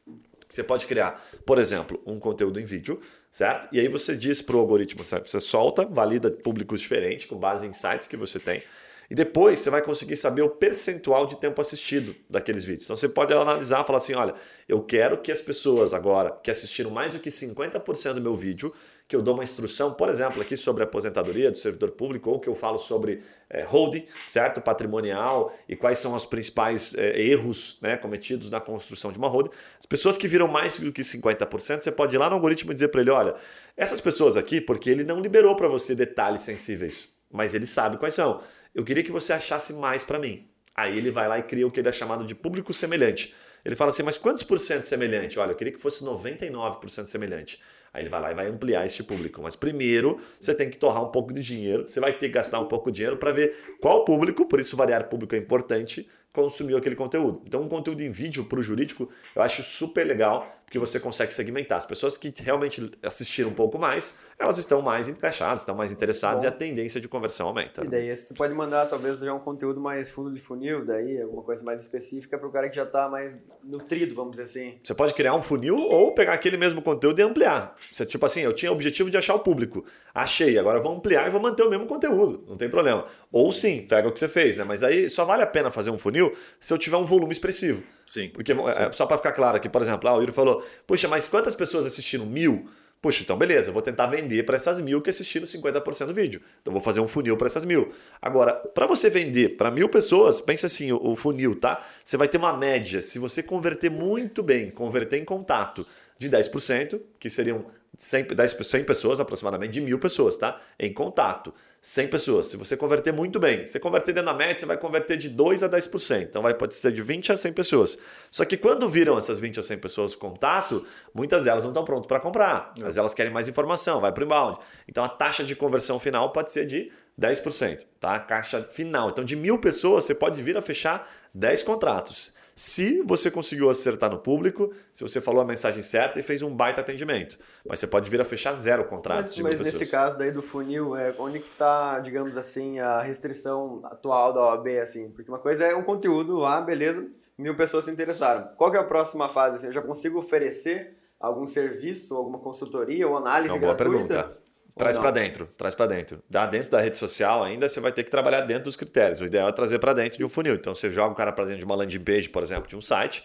Você pode criar, por exemplo, um conteúdo em vídeo, certo? E aí você diz para o algoritmo, certo? você solta, valida públicos diferentes com base em sites que você tem. E depois você vai conseguir saber o percentual de tempo assistido daqueles vídeos. Então você pode analisar falar assim: olha, eu quero que as pessoas agora que assistiram mais do que 50% do meu vídeo, que eu dou uma instrução, por exemplo, aqui sobre aposentadoria do servidor público, ou que eu falo sobre é, holding, certo? Patrimonial e quais são os principais é, erros né, cometidos na construção de uma holding. As pessoas que viram mais do que 50%, você pode ir lá no algoritmo e dizer para ele: olha, essas pessoas aqui, porque ele não liberou para você detalhes sensíveis, mas ele sabe quais são eu queria que você achasse mais para mim. Aí ele vai lá e cria o que ele é chamado de público semelhante. Ele fala assim, mas quantos por cento semelhante? Olha, eu queria que fosse 99% semelhante. Aí ele vai lá e vai ampliar este público. Mas primeiro você tem que torrar um pouco de dinheiro, você vai ter que gastar um pouco de dinheiro para ver qual público, por isso variar público é importante, consumiu aquele conteúdo. Então, um conteúdo em vídeo para o jurídico eu acho super legal, porque você consegue segmentar. As pessoas que realmente assistiram um pouco mais, elas estão mais encaixadas, estão mais interessadas Bom. e a tendência de conversão aumenta. E daí você pode mandar talvez já um conteúdo mais fundo de funil, daí alguma coisa mais específica para o cara que já está mais nutrido, vamos dizer assim. Você pode criar um funil ou pegar aquele mesmo conteúdo e ampliar. Você, tipo assim, eu tinha o objetivo de achar o público. Achei, agora vou ampliar e vou manter o mesmo conteúdo, não tem problema. Ou sim, pega o que você fez, né? Mas aí só vale a pena fazer um funil se eu tiver um volume expressivo. Sim. Porque, é, sim. só para ficar claro aqui, por exemplo, ah, o Yuri falou: Puxa, mas quantas pessoas assistiram mil? Puxa, então beleza, vou tentar vender para essas mil que assistiram 50% do vídeo. Então vou fazer um funil para essas mil. Agora, para você vender para mil pessoas, pensa assim, o, o funil, tá? Você vai ter uma média, se você converter muito bem, converter em contato de 10%, que seriam 100, 10, 100 pessoas, aproximadamente de mil pessoas, tá? Em contato. 100 pessoas. Se você converter muito bem, você converter dentro da média, você vai converter de 2 a 10%. Então vai, pode ser de 20 a 100 pessoas. Só que quando viram essas 20 ou 100 pessoas contato, muitas delas não estão prontas para comprar. Mas elas querem mais informação, vai para o inbound. Então a taxa de conversão final pode ser de 10%, tá? A caixa final. Então de mil pessoas, você pode vir a fechar 10 contratos se você conseguiu acertar no público, se você falou a mensagem certa e fez um baita atendimento. Mas você pode vir a fechar zero contratos. Mas, mas nesse caso daí do funil, é, onde que está, digamos assim, a restrição atual da OAB, assim? Porque uma coisa é um conteúdo lá, beleza, mil pessoas se interessaram. Qual que é a próxima fase? Assim, eu já consigo oferecer algum serviço, alguma consultoria ou análise é uma gratuita? Boa pergunta. Traz para dentro, traz para dentro. Dá dentro da rede social ainda, você vai ter que trabalhar dentro dos critérios. O ideal é trazer para dentro de um funil. Então você joga o cara para dentro de uma landing page, por exemplo, de um site,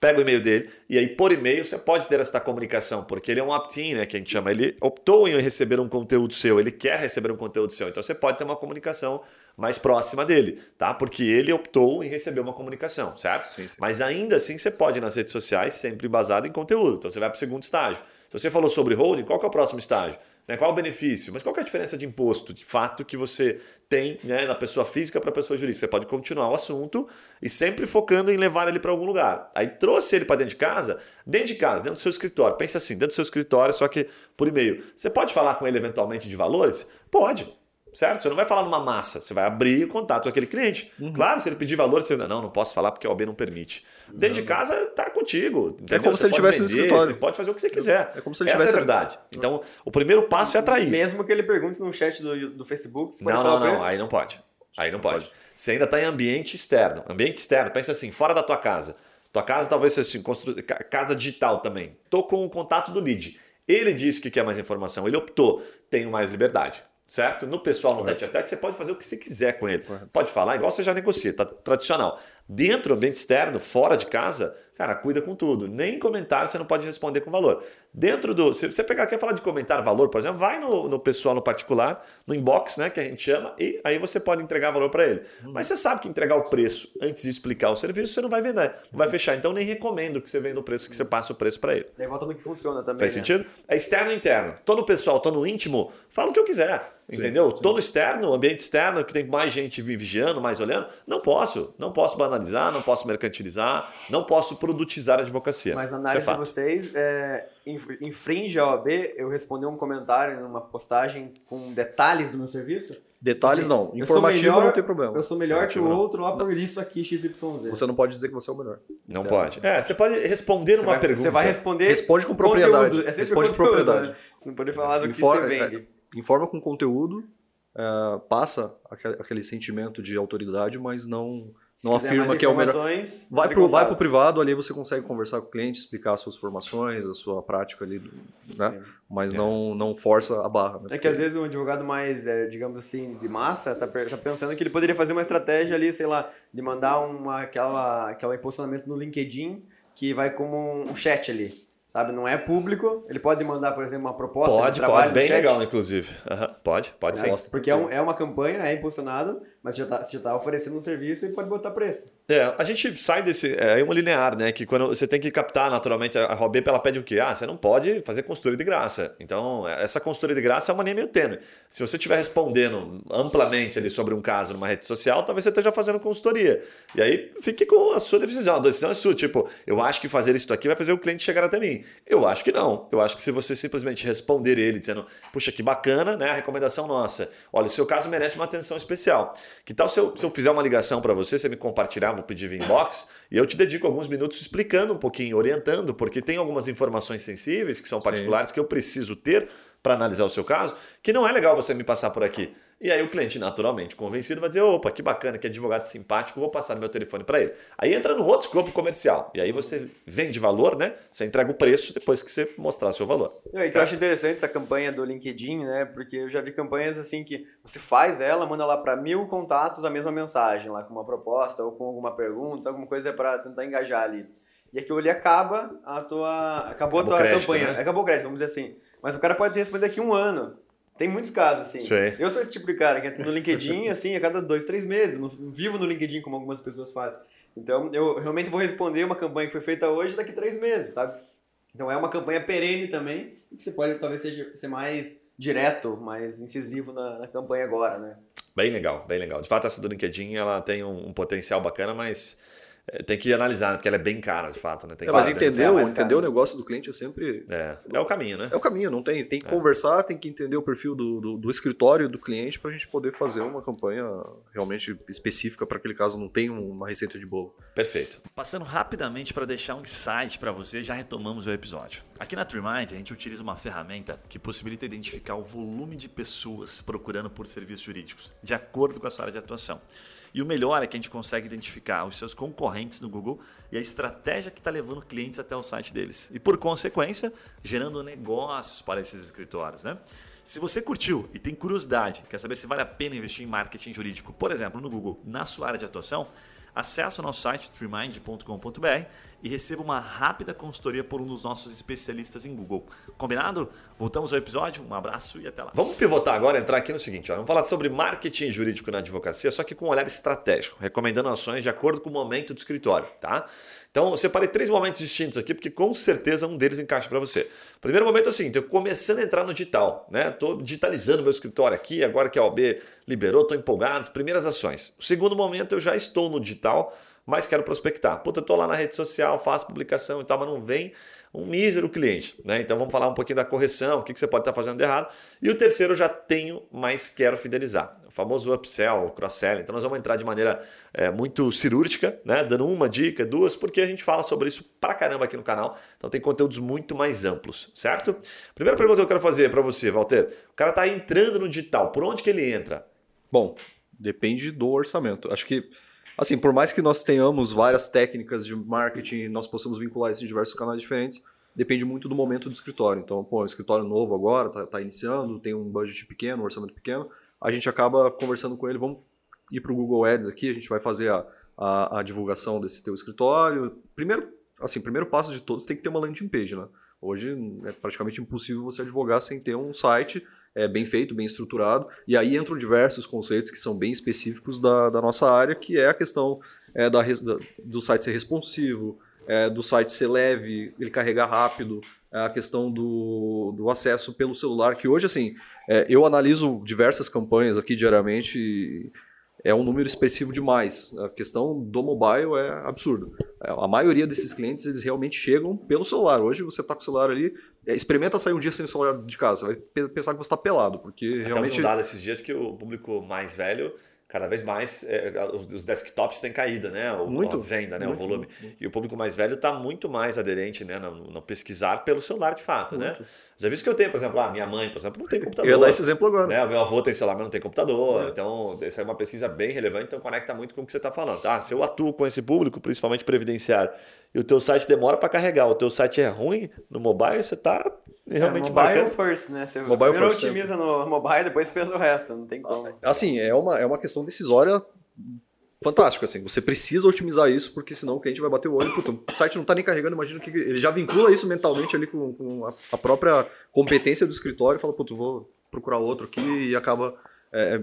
pega o e-mail dele e aí por e-mail você pode ter essa comunicação, porque ele é um opt-in, né, que a gente chama. Ele optou em receber um conteúdo seu, ele quer receber um conteúdo seu. Então você pode ter uma comunicação mais próxima dele, tá? Porque ele optou em receber uma comunicação, certo? Sim, sim. Mas ainda assim você pode ir nas redes sociais sempre baseado em conteúdo. Então você vai para o segundo estágio. Se você falou sobre holding, qual que é o próximo estágio? Né? Qual o benefício? Mas qual é a diferença de imposto, de fato, que você tem né, na pessoa física para a pessoa jurídica? Você pode continuar o assunto e sempre focando em levar ele para algum lugar. Aí trouxe ele para dentro de casa, dentro de casa, dentro do seu escritório. Pensa assim, dentro do seu escritório, só que por e-mail. Você pode falar com ele eventualmente de valores? Pode. Certo? Você não vai falar numa massa, você vai abrir contato com aquele cliente. Uhum. Claro, se ele pedir valor, você não, não posso falar porque a OB não permite. Dentro de casa, tá contigo. Entendeu? É como você se ele estivesse no escritório. Você pode fazer o que você quiser. É como se ele Essa é a verdade. Então, o primeiro passo é atrair. Mesmo que ele pergunte no chat do, do Facebook, você pode não, falar Não, não, aí não pode. Aí não pode. pode. Você ainda está em ambiente externo. Ambiente externo, pensa assim, fora da tua casa. Tua casa talvez seja assim, constru... casa digital também. Tô com o contato do lead. Ele disse que quer mais informação, ele optou, tenho mais liberdade certo? No pessoal no tete a tete, você pode fazer o que você quiser com ele. Correto. Pode falar igual você já negocia, tá tradicional. Dentro do ambiente externo, fora de casa, cara, cuida com tudo. Nem comentário você não pode responder com valor. Dentro do. Se você pegar, quer falar de comentar valor, por exemplo, vai no, no pessoal no particular, no inbox, né, que a gente chama, e aí você pode entregar valor para ele. Uhum. Mas você sabe que entregar o preço antes de explicar o serviço, você não vai vender, não vai fechar. Então nem recomendo que você venda o preço, que você passe o preço para ele. E volta no que funciona também. Faz né? sentido? É externo e interno. Todo o pessoal, todo íntimo, fala o que eu quiser. Entendeu? Sim, Todo externo, ambiente externo, que tem mais gente me vigiando, mais olhando, não posso. Não posso banalizar, não posso mercantilizar, não posso produtizar a advocacia. Mas na é análise é de vocês, é, infringe a OAB eu responder um comentário numa postagem com detalhes do meu serviço? Detalhes assim, não. Informativo melhor, não tem problema. Eu sou melhor que o outro lá por isso aqui, XYZ. Você não pode dizer que você é o melhor. Não então, pode. É, você pode responder uma vai, pergunta. Você vai responder. Responde com propriedade. Conteúdo. É Responde com propriedade. Né? Você não pode falar do Informa, que você vende. É, informa com conteúdo, é, passa aquele sentimento de autoridade, mas não não afirma que é o melhor. Vai para vai o privado, ali você consegue conversar com o cliente, explicar as suas formações, a sua prática ali, né? Mas é. não, não força a barra. Né? É que às vezes um advogado mais, é, digamos assim, de massa, tá, tá pensando que ele poderia fazer uma estratégia ali, sei lá, de mandar uma, aquela, aquela impulsionamento no LinkedIn que vai como um chat ali sabe? Não é público. Ele pode mandar, por exemplo, uma proposta pode, de trabalho. Pode, bem legal, inclusive. Uhum. Pode, pode é, sim. Porque é, um, é, uma campanha, é impulsionado, mas já está já tá oferecendo um serviço e pode botar preço. É, a gente sai desse. É um linear, né? Que quando você tem que captar naturalmente a Robep, ela pede o quê? Ah, você não pode fazer consultoria de graça. Então, essa consultoria de graça é uma linha meio tênue. Se você estiver respondendo amplamente ali sobre um caso numa rede social, talvez você esteja fazendo consultoria. E aí fique com a sua decisão. A decisão é sua. Tipo, eu acho que fazer isso aqui vai fazer o cliente chegar até mim. Eu acho que não. Eu acho que se você simplesmente responder ele dizendo, puxa, que bacana, né? A recomendação nossa. Olha, o seu caso merece uma atenção especial. Que tal se eu, se eu fizer uma ligação para você, você me compartilhar, vou pedir via inbox, e eu te dedico alguns minutos explicando um pouquinho, orientando, porque tem algumas informações sensíveis que são particulares Sim. que eu preciso ter para analisar o seu caso, que não é legal você me passar por aqui. E aí o cliente, naturalmente convencido, vai dizer: opa, que bacana, que advogado simpático, vou passar meu telefone para ele. Aí entra no outro escopo comercial. E aí você vende valor, né? Você entrega o preço depois que você mostrar seu valor. Eu, eu acho interessante essa campanha do LinkedIn, né? Porque eu já vi campanhas assim que você faz ela, manda lá para mil contatos a mesma mensagem, lá com uma proposta ou com alguma pergunta, alguma coisa para tentar engajar ali. E aquilo ali acaba a tua. Acabou, acabou a tua crédito, campanha. Né? Acabou o crédito, vamos dizer assim. Mas o cara pode ter respondido daqui um ano. Tem muitos casos, assim. Sim. Eu sou esse tipo de cara que entra no LinkedIn, (laughs) assim, a cada dois, três meses. Não vivo no LinkedIn como algumas pessoas fazem. Então, eu realmente vou responder uma campanha que foi feita hoje daqui três meses, sabe? Então, é uma campanha perene também, e que você pode talvez seja, ser mais direto, mais incisivo na, na campanha agora, né? Bem legal, bem legal. De fato, essa do LinkedIn, ela tem um, um potencial bacana, mas tem que analisar, porque ela é bem cara, de fato. Né? Tem é, mas entendeu, entender o negócio do cliente é sempre. É, é o caminho, né? É o caminho, não tem. Tem que é. conversar, tem que entender o perfil do, do, do escritório do cliente para a gente poder fazer uma campanha realmente específica para aquele caso, não tem uma receita de bolo. Perfeito. Passando rapidamente para deixar um insight para você, já retomamos o episódio. Aqui na TreeMind, a gente utiliza uma ferramenta que possibilita identificar o volume de pessoas procurando por serviços jurídicos, de acordo com a sua área de atuação. E o melhor é que a gente consegue identificar os seus concorrentes no Google e a estratégia que está levando clientes até o site deles. E por consequência, gerando negócios para esses escritórios. Né? Se você curtiu e tem curiosidade, quer saber se vale a pena investir em marketing jurídico, por exemplo, no Google, na sua área de atuação, acesse o nosso site treemind.com.br e receba uma rápida consultoria por um dos nossos especialistas em Google. Combinado? Voltamos ao episódio, um abraço e até lá. Vamos pivotar agora, entrar aqui no seguinte: ó, vamos falar sobre marketing jurídico na advocacia, só que com um olhar estratégico, recomendando ações de acordo com o momento do escritório. Tá? Então, eu separei três momentos distintos aqui, porque com certeza um deles encaixa para você. Primeiro momento é o seguinte: eu começando a entrar no digital, né? Estou digitalizando meu escritório aqui, agora que a OB liberou, estou empolgado, as primeiras ações. O segundo momento, eu já estou no digital mas quero prospectar. Puta, eu tô lá na rede social, faço publicação e tal, mas não vem um mísero cliente. Né? Então vamos falar um pouquinho da correção, o que, que você pode estar fazendo de errado. E o terceiro, eu já tenho, mas quero fidelizar. O famoso upsell, cross-sell. Então nós vamos entrar de maneira é, muito cirúrgica, né? dando uma dica, duas, porque a gente fala sobre isso pra caramba aqui no canal. Então tem conteúdos muito mais amplos, certo? Primeira pergunta que eu quero fazer para você, Walter. O cara está entrando no digital, por onde que ele entra? Bom, depende do orçamento. Acho que Assim, por mais que nós tenhamos várias técnicas de marketing, nós possamos vincular isso em diversos canais diferentes, depende muito do momento do escritório. Então, pô, um escritório novo agora, está tá iniciando, tem um budget pequeno, um orçamento pequeno, a gente acaba conversando com ele, vamos ir para o Google Ads aqui, a gente vai fazer a, a, a divulgação desse teu escritório. Primeiro, assim, primeiro passo de todos tem que ter uma landing page, né? Hoje é praticamente impossível você advogar sem ter um site é, bem feito, bem estruturado. E aí entram diversos conceitos que são bem específicos da, da nossa área, que é a questão é, da, da, do site ser responsivo, é, do site ser leve, ele carregar rápido, é, a questão do, do acesso pelo celular, que hoje, assim, é, eu analiso diversas campanhas aqui diariamente é um número expressivo demais. A questão do mobile é absurdo. É, a maioria desses clientes, eles realmente chegam pelo celular. Hoje você está com o celular ali, é, experimenta sair um dia sem o celular de casa, você vai pensar que você está pelado, porque Até realmente... um dado esses dias que o público mais velho cada vez mais é, os desktops têm caído, né? O, muito, a venda, né? Muito, o volume. Muito. E o público mais velho está muito mais aderente, né? No, no, pesquisar pelo celular de fato, né? Já visto que eu tenho, por exemplo, a minha mãe, por exemplo, não tem computador. Eu ia dar esse exemplo agora. Né? O meu avô tem celular, mas não tem computador. É. Então, essa é uma pesquisa bem relevante, então conecta muito com o que você está falando. Tá? Se eu atuo com esse público, principalmente previdenciário, e o teu site demora para carregar, o teu site é ruim no mobile, você está realmente é, mobile bacana. first, né? Você mobile primeiro first, otimiza no mobile, depois pensa o resto, não tem como. Assim, é uma, é uma questão decisória fantástico, assim. Você precisa otimizar isso, porque senão o cliente vai bater o olho. Puta, o site não está nem carregando, imagina que ele já vincula isso mentalmente ali com, com a, a, própria competência do escritório e fala, puta, vou procurar outro aqui e acaba é,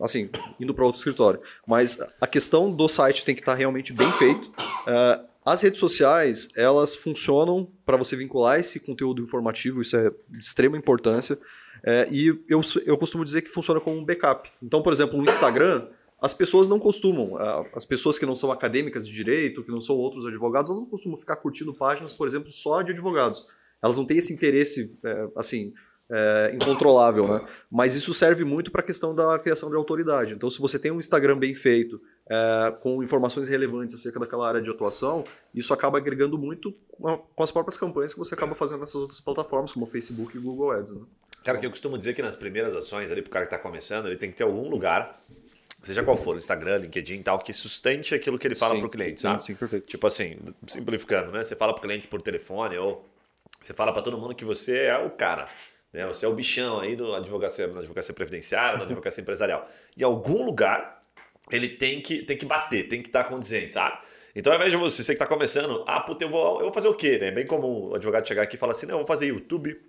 assim, indo para outro escritório. Mas a questão do site tem que estar tá realmente bem feito. É, as redes sociais, elas funcionam para você vincular esse conteúdo informativo, isso é de extrema importância. É, e eu, eu costumo dizer que funciona como um backup. Então, por exemplo, o Instagram, as pessoas não costumam, as pessoas que não são acadêmicas de direito, que não são outros advogados, elas não costumam ficar curtindo páginas, por exemplo, só de advogados. Elas não têm esse interesse, é, assim, é, incontrolável, né? Mas isso serve muito para a questão da criação de autoridade. Então, se você tem um Instagram bem feito, é, com informações relevantes acerca daquela área de atuação, isso acaba agregando muito com as próprias campanhas que você acaba fazendo nessas outras plataformas, como Facebook e Google Ads, né? Cara, que eu costumo dizer que nas primeiras ações ali, para o cara que está começando, ele tem que ter algum lugar seja qual for, Instagram, LinkedIn e tal, que sustente aquilo que ele fala para o cliente, sabe? Sim, sim, perfeito. Tipo assim, simplificando, né? Você fala para o cliente por telefone ou você fala para todo mundo que você é o cara. Né? Você é o bichão aí do advocacia, na advocacia previdenciária, na (laughs) advocacia empresarial. Em algum lugar, ele tem que, tem que bater, tem que estar condizente, sabe? Então, ao invés de você, você que está começando, ah, puta, eu vou, eu vou fazer o quê? Né? É bem comum o advogado chegar aqui e falar assim, não, eu vou fazer YouTube,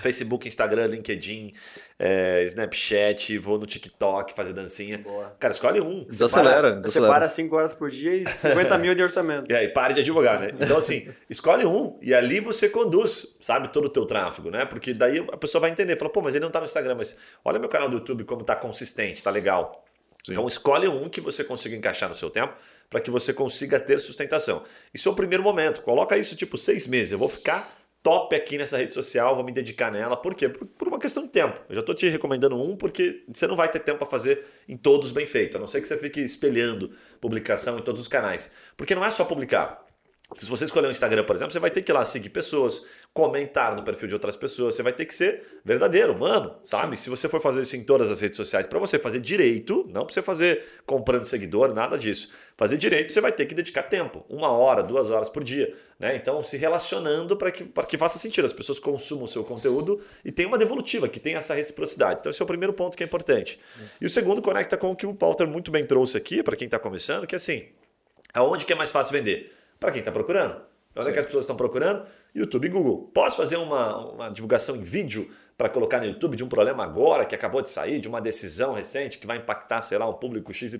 Facebook, Instagram, LinkedIn, é, Snapchat, vou no TikTok fazer dancinha. Boa. Cara, escolhe um. Desacelera, Você para 5 horas por dia e 50 mil de orçamento. E aí, pare de advogar, né? Então, assim, escolhe um e ali você conduz, sabe, todo o teu tráfego, né? Porque daí a pessoa vai entender, fala, pô, mas ele não tá no Instagram, mas olha meu canal do YouTube como tá consistente, tá legal. Sim. Então escolhe um que você consiga encaixar no seu tempo para que você consiga ter sustentação. Isso é o primeiro momento. Coloca isso tipo seis meses. Eu vou ficar top aqui nessa rede social, vou me dedicar nela. Por quê? Por, por uma questão de tempo. Eu já estou te recomendando um porque você não vai ter tempo para fazer em todos bem feito, a não ser que você fique espelhando publicação em todos os canais. Porque não é só publicar. Se você escolher um Instagram, por exemplo, você vai ter que ir lá seguir pessoas, comentar no perfil de outras pessoas, você vai ter que ser verdadeiro, humano, sabe? Se você for fazer isso em todas as redes sociais, para você fazer direito, não para você fazer comprando seguidor, nada disso. Fazer direito, você vai ter que dedicar tempo, uma hora, duas horas por dia, né? Então, se relacionando para que, que faça sentido, as pessoas consumam o seu conteúdo e tenha uma devolutiva, que tenha essa reciprocidade. Então, esse é o primeiro ponto que é importante. E o segundo conecta com o que o Walter muito bem trouxe aqui, para quem está começando, que é assim, aonde que é mais fácil vender? Para quem está procurando. Onde é que as pessoas estão procurando? YouTube e Google. Posso fazer uma, uma divulgação em vídeo para colocar no YouTube de um problema agora que acabou de sair, de uma decisão recente que vai impactar, sei lá, um público XYZ?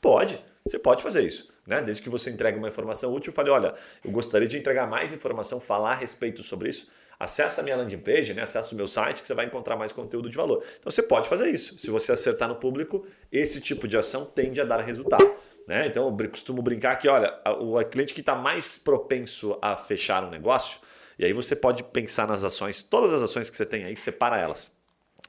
Pode, você pode fazer isso. Né? Desde que você entregue uma informação útil, fale, olha, eu gostaria de entregar mais informação, falar a respeito sobre isso. Acesse a minha landing page, né? acesse o meu site que você vai encontrar mais conteúdo de valor. Então você pode fazer isso. Se você acertar no público, esse tipo de ação tende a dar resultado. Né? Então eu costumo brincar que, olha, o cliente que está mais propenso a fechar um negócio, e aí você pode pensar nas ações, todas as ações que você tem aí, separa elas.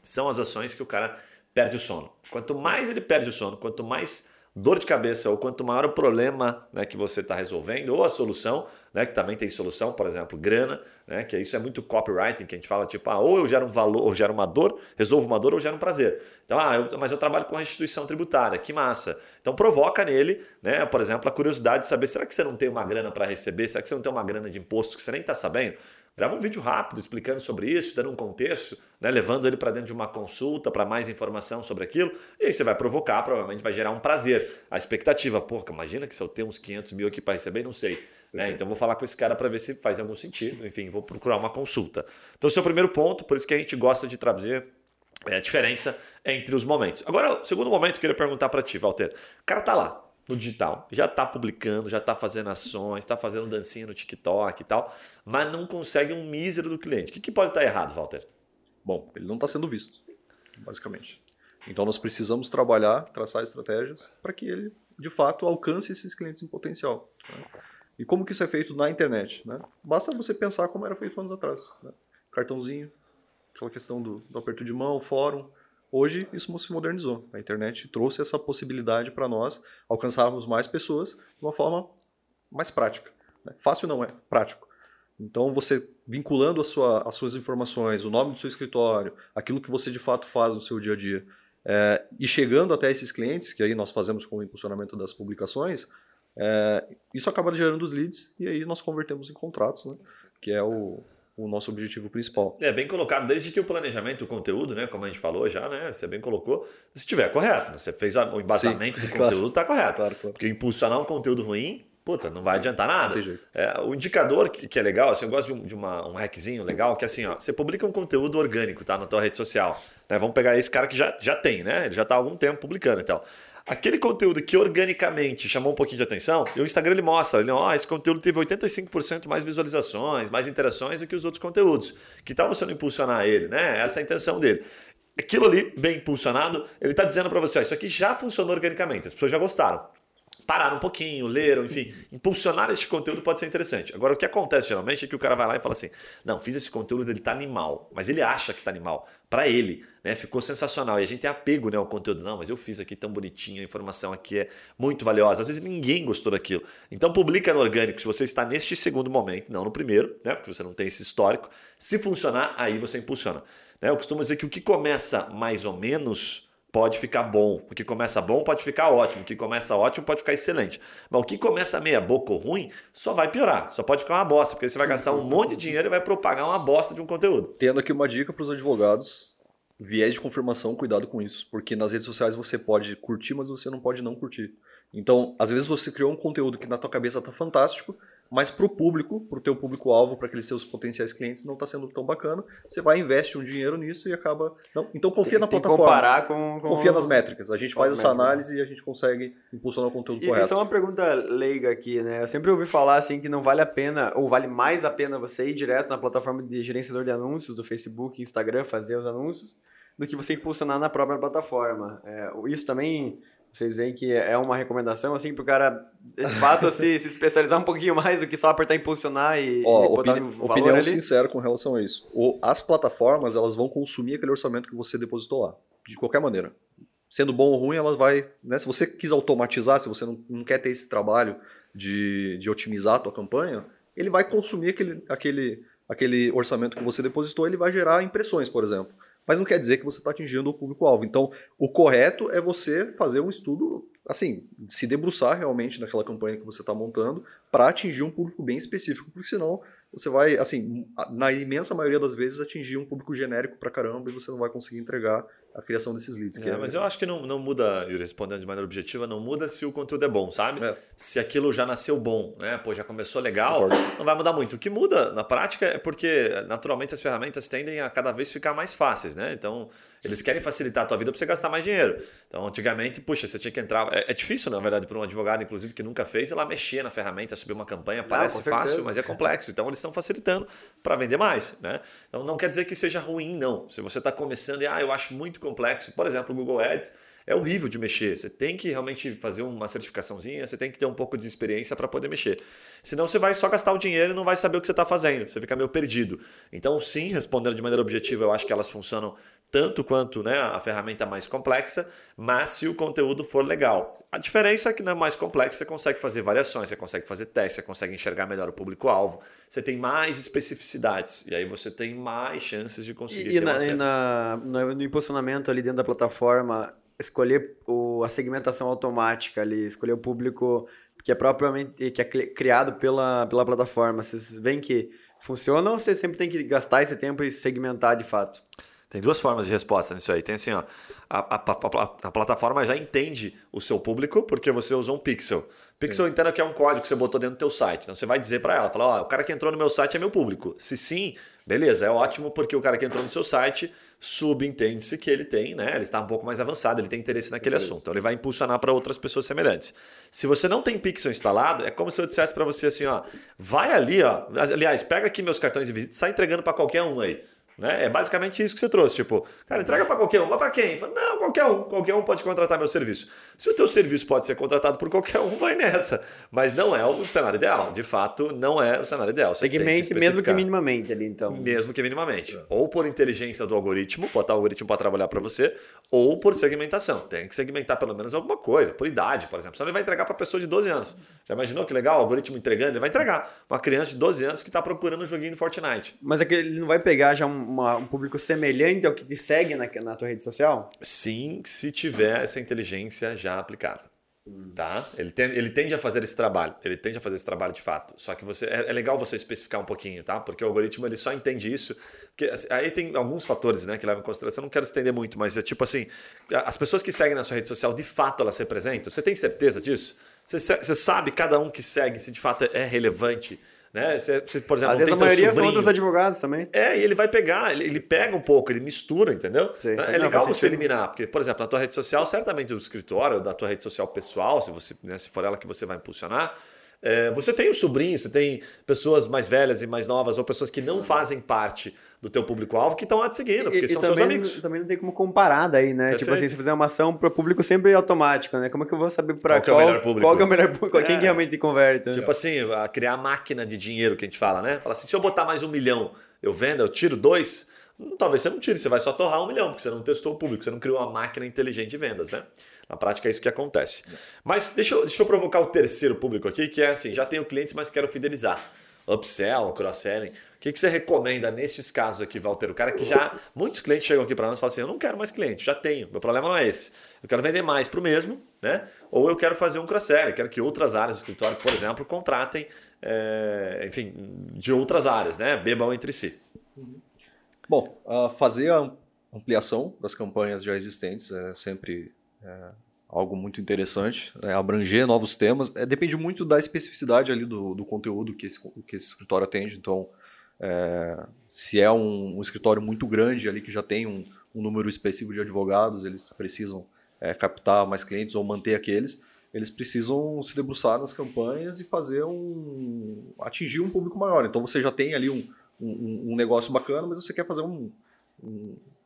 São as ações que o cara perde o sono. Quanto mais ele perde o sono, quanto mais dor de cabeça ou quanto maior o problema né, que você está resolvendo, ou a solução, né, que também tem solução, por exemplo, grana, né, que isso é muito copywriting, que a gente fala tipo, ah, ou eu gero um valor, ou gero uma dor, resolvo uma dor, ou gero um prazer. Então, ah, eu, mas eu trabalho com a instituição tributária, que massa. Então provoca nele, né, por exemplo, a curiosidade de saber, será que você não tem uma grana para receber? Será que você não tem uma grana de imposto que você nem está sabendo? Grava um vídeo rápido explicando sobre isso, dando um contexto, né, levando ele para dentro de uma consulta para mais informação sobre aquilo, e aí você vai provocar, provavelmente vai gerar um prazer. A expectativa, porra, imagina que se eu tenho uns 500 mil aqui para receber, não sei. Né? Então vou falar com esse cara para ver se faz algum sentido, enfim, vou procurar uma consulta. Então, esse é o primeiro ponto, por isso que a gente gosta de trazer é, a diferença entre os momentos. Agora, o segundo momento, eu queria perguntar para ti, Walter. O cara tá lá, no digital, já está publicando, já está fazendo ações, está fazendo dancinha no TikTok e tal, mas não consegue um mísero do cliente. O que, que pode estar tá errado, Walter? Bom, ele não está sendo visto, basicamente. Então nós precisamos trabalhar, traçar estratégias para que ele, de fato, alcance esses clientes em potencial. Né? E como que isso é feito na internet? Né? Basta você pensar como era feito anos atrás. Né? Cartãozinho, aquela questão do, do aperto de mão, fórum, Hoje isso se modernizou. A internet trouxe essa possibilidade para nós alcançarmos mais pessoas de uma forma mais prática. Né? Fácil não é, prático. Então você vinculando sua, as suas informações, o nome do seu escritório, aquilo que você de fato faz no seu dia a dia, é, e chegando até esses clientes, que aí nós fazemos com o impulsionamento das publicações, é, isso acaba gerando os leads e aí nós convertemos em contratos, né? que é o, o nosso objetivo principal. É bem colocado, desde que o planejamento, o conteúdo, né, como a gente falou já, né, você bem colocou, se estiver correto, né, você fez o embasamento Sim, do (laughs) conteúdo, está correto. Claro, claro. Porque impulsionar um conteúdo ruim, puta, não vai adiantar nada. É, o indicador que, que, é legal, assim, eu gosto de, um, de uma, um hackzinho legal, que é assim, ó, você publica um conteúdo orgânico, tá, na tua rede social. Né, vamos pegar esse cara que já, já tem, né, ele já está há algum tempo publicando e então. tal aquele conteúdo que organicamente chamou um pouquinho de atenção, o Instagram ele mostra, ele, ó, oh, esse conteúdo teve 85% mais visualizações, mais interações do que os outros conteúdos. Que tal você não impulsionar ele, né? Essa é a intenção dele. Aquilo ali, bem impulsionado, ele está dizendo para você, ó, isso aqui já funcionou organicamente, as pessoas já gostaram pararam um pouquinho, leram, enfim, impulsionar este conteúdo pode ser interessante. Agora, o que acontece geralmente é que o cara vai lá e fala assim: não, fiz esse conteúdo, ele tá animal, mas ele acha que tá animal. Para ele, né, ficou sensacional. E a gente tem apego né, ao conteúdo. Não, mas eu fiz aqui tão bonitinho, a informação aqui é muito valiosa. Às vezes ninguém gostou daquilo. Então, publica no orgânico se você está neste segundo momento, não no primeiro, né, porque você não tem esse histórico. Se funcionar, aí você impulsiona. Né, eu costumo dizer que o que começa mais ou menos pode ficar bom. O que começa bom pode ficar ótimo. O que começa ótimo pode ficar excelente. Mas o que começa meia boca ou ruim só vai piorar. Só pode ficar uma bosta, porque você vai gastar um monte de dinheiro e vai propagar uma bosta de um conteúdo. Tendo aqui uma dica para os advogados. Viés de confirmação, cuidado com isso. Porque nas redes sociais você pode curtir, mas você não pode não curtir. Então, às vezes você criou um conteúdo que na tua cabeça tá fantástico, mas para o público, para o teu público-alvo, para aqueles seus potenciais clientes, não está sendo tão bacana. Você vai investe um dinheiro nisso e acaba. Não, então confia tem, na tem plataforma. comparar com, com, Confia nas métricas. A gente faz essa análise e a gente consegue impulsionar o conteúdo e, correto. Isso é uma pergunta leiga aqui, né? Eu sempre ouvi falar assim que não vale a pena, ou vale mais a pena você ir direto na plataforma de gerenciador de anúncios do Facebook, Instagram, fazer os anúncios, do que você impulsionar na própria plataforma. É, isso também vocês veem que é uma recomendação, assim, para o cara, de fato, se, se especializar um pouquinho mais do que só apertar impulsionar e, Ó, e botar opini um valor opinião ali. sincera com relação a isso. O, as plataformas, elas vão consumir aquele orçamento que você depositou lá, de qualquer maneira. Sendo bom ou ruim, elas vai... Né, se você quis automatizar, se você não, não quer ter esse trabalho de, de otimizar a tua campanha, ele vai consumir aquele, aquele, aquele orçamento que você depositou, ele vai gerar impressões, por exemplo mas não quer dizer que você está atingindo o público-alvo. Então, o correto é você fazer um estudo, assim, se debruçar realmente naquela campanha que você está montando para atingir um público bem específico, porque senão você vai, assim, na imensa maioria das vezes, atingir um público genérico pra caramba e você não vai conseguir entregar a criação desses leads. É, é... Mas eu acho que não, não muda, Yuri, respondendo de maneira objetiva, não muda se o conteúdo é bom, sabe? É. Se aquilo já nasceu bom, né? Pô, já começou legal, Concordo. não vai mudar muito. O que muda na prática é porque, naturalmente, as ferramentas tendem a cada vez ficar mais fáceis, né? Então, eles querem facilitar a tua vida para você gastar mais dinheiro. Então, antigamente, puxa, você tinha que entrar. É, é difícil, na verdade, para um advogado, inclusive, que nunca fez, ela mexer na ferramenta, subir uma campanha, parece fácil, mas é complexo. Então, eles estão facilitando para vender mais. Né? Então, não quer dizer que seja ruim, não. Se você está começando e, ah, eu acho muito complexo, por exemplo, o Google Ads é horrível de mexer. Você tem que realmente fazer uma certificaçãozinha, você tem que ter um pouco de experiência para poder mexer. Senão você vai só gastar o dinheiro e não vai saber o que você está fazendo. Você fica meio perdido. Então, sim, respondendo de maneira objetiva, eu acho que elas funcionam tanto quanto né, a ferramenta mais complexa, mas se o conteúdo for legal. A diferença é que na mais complexo você consegue fazer variações, você consegue fazer testes, você consegue enxergar melhor o público-alvo, você tem mais especificidades e aí você tem mais chances de conseguir. E, e, na, e na, no impulsionamento ali dentro da plataforma, escolher o, a segmentação automática ali, escolher o público que é propriamente que é criado pela, pela plataforma. Vocês veem que Funciona ou você sempre tem que gastar esse tempo e segmentar de fato? Tem duas formas de resposta nisso aí. Tem assim, ó, a, a, a, a, plataforma já entende o seu público porque você usou um pixel. Pixel sim. entenda que é um código que você botou dentro do teu site. Então você vai dizer para ela, fala, ó, o cara que entrou no meu site é meu público. Se sim, beleza, é ótimo porque o cara que entrou no seu site subentende-se que ele tem, né? Ele está um pouco mais avançado, ele tem interesse naquele beleza. assunto. Então ele vai impulsionar para outras pessoas semelhantes. Se você não tem pixel instalado, é como se eu dissesse para você assim, ó, vai ali, ó, aliás, pega aqui meus cartões de visita, sai entregando para qualquer um aí. Né? É basicamente isso que você trouxe. Tipo, cara, entrega para qualquer um. Mas para quem? Fala, não, qualquer um. Qualquer um pode contratar meu serviço. Se o teu serviço pode ser contratado por qualquer um, vai nessa. Mas não é o cenário ideal. De fato, não é o cenário ideal. Você Segmente que mesmo que minimamente ali, então. Mesmo que minimamente. É. Ou por inteligência do algoritmo, botar o algoritmo para trabalhar para você, ou por segmentação. Tem que segmentar pelo menos alguma coisa. Por idade, por exemplo. Senão ele vai entregar para pessoa de 12 anos. Já imaginou que legal? O algoritmo entregando, ele vai entregar. Uma criança de 12 anos que está procurando um joguinho de Fortnite. Mas é que ele não vai pegar já uma, um público semelhante ao que te segue na, na tua rede social? Sim, se tiver essa inteligência já aplicada. Tá? Ele, tem, ele tende a fazer esse trabalho, ele tende a fazer esse trabalho de fato. Só que você é, é, legal você especificar um pouquinho, tá? Porque o algoritmo ele só entende isso. Porque, assim, aí tem alguns fatores né, que levam em consideração. Não quero estender muito, mas é tipo assim: as pessoas que seguem na sua rede social, de fato elas se representam? Você tem certeza disso? Você, você sabe cada um que segue se de fato é relevante? Né? Você, você, por exemplo, Às vezes a maioria são outros advogados também. É, e ele vai pegar, ele, ele pega um pouco, ele mistura, entendeu? Sim, é legal você eliminar, porque, por exemplo, na tua rede social, certamente do escritório, da tua rede social pessoal, se, você, né, se for ela que você vai impulsionar, é, você tem os sobrinhos, você tem pessoas mais velhas e mais novas, ou pessoas que não fazem parte do teu público-alvo que estão lá te seguindo, porque e, são e seus amigos. Também não tem como comparar daí, né? Perfeito. Tipo assim, se fizer uma ação para o público sempre automático, né? Como é que eu vou saber para qual, qual, é o melhor público? Qual é o melhor público? É. Quem realmente converte? Tipo assim, criar máquina de dinheiro que a gente fala, né? Fala assim, se eu botar mais um milhão, eu vendo, eu tiro dois, talvez você não tire, você vai só torrar um milhão, porque você não testou o público, você não criou uma máquina inteligente de vendas, né? Na prática é isso que acontece. Mas deixa eu, deixa eu provocar o terceiro público aqui, que é assim, já tenho clientes, mas quero fidelizar. Upsell, cross-selling. O que, que você recomenda nesses casos aqui, Walter? O cara que já. Muitos clientes chegam aqui para nós e falam assim: eu não quero mais cliente, já tenho. Meu problema não é esse. Eu quero vender mais para o mesmo, né? Ou eu quero fazer um cross-selling, quero que outras áreas do escritório, por exemplo, contratem, é, enfim, de outras áreas, né? Bebam entre si. Bom, uh, fazer a ampliação das campanhas já existentes é sempre é, algo muito interessante, é, abranger novos temas. É, depende muito da especificidade ali do, do conteúdo que esse, que esse escritório atende. Então, é, se é um, um, escritório muito grande ali que já tem um, um número específico de advogados, eles precisam é, captar mais clientes ou manter aqueles, eles precisam se debruçar nas campanhas e fazer um atingir um público maior. Então você já tem ali um, um, um negócio bacana, mas você quer fazer um,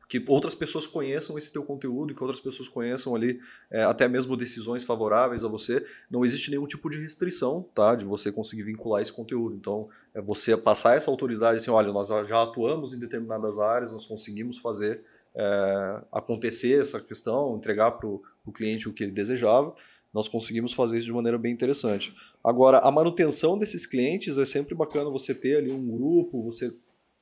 que outras pessoas conheçam esse teu conteúdo, que outras pessoas conheçam ali é, até mesmo decisões favoráveis a você. Não existe nenhum tipo de restrição, tá, de você conseguir vincular esse conteúdo. Então, é você passar essa autoridade assim, olha, nós já atuamos em determinadas áreas, nós conseguimos fazer é, acontecer essa questão, entregar para o cliente o que ele desejava. Nós conseguimos fazer isso de maneira bem interessante. Agora, a manutenção desses clientes é sempre bacana você ter ali um grupo, você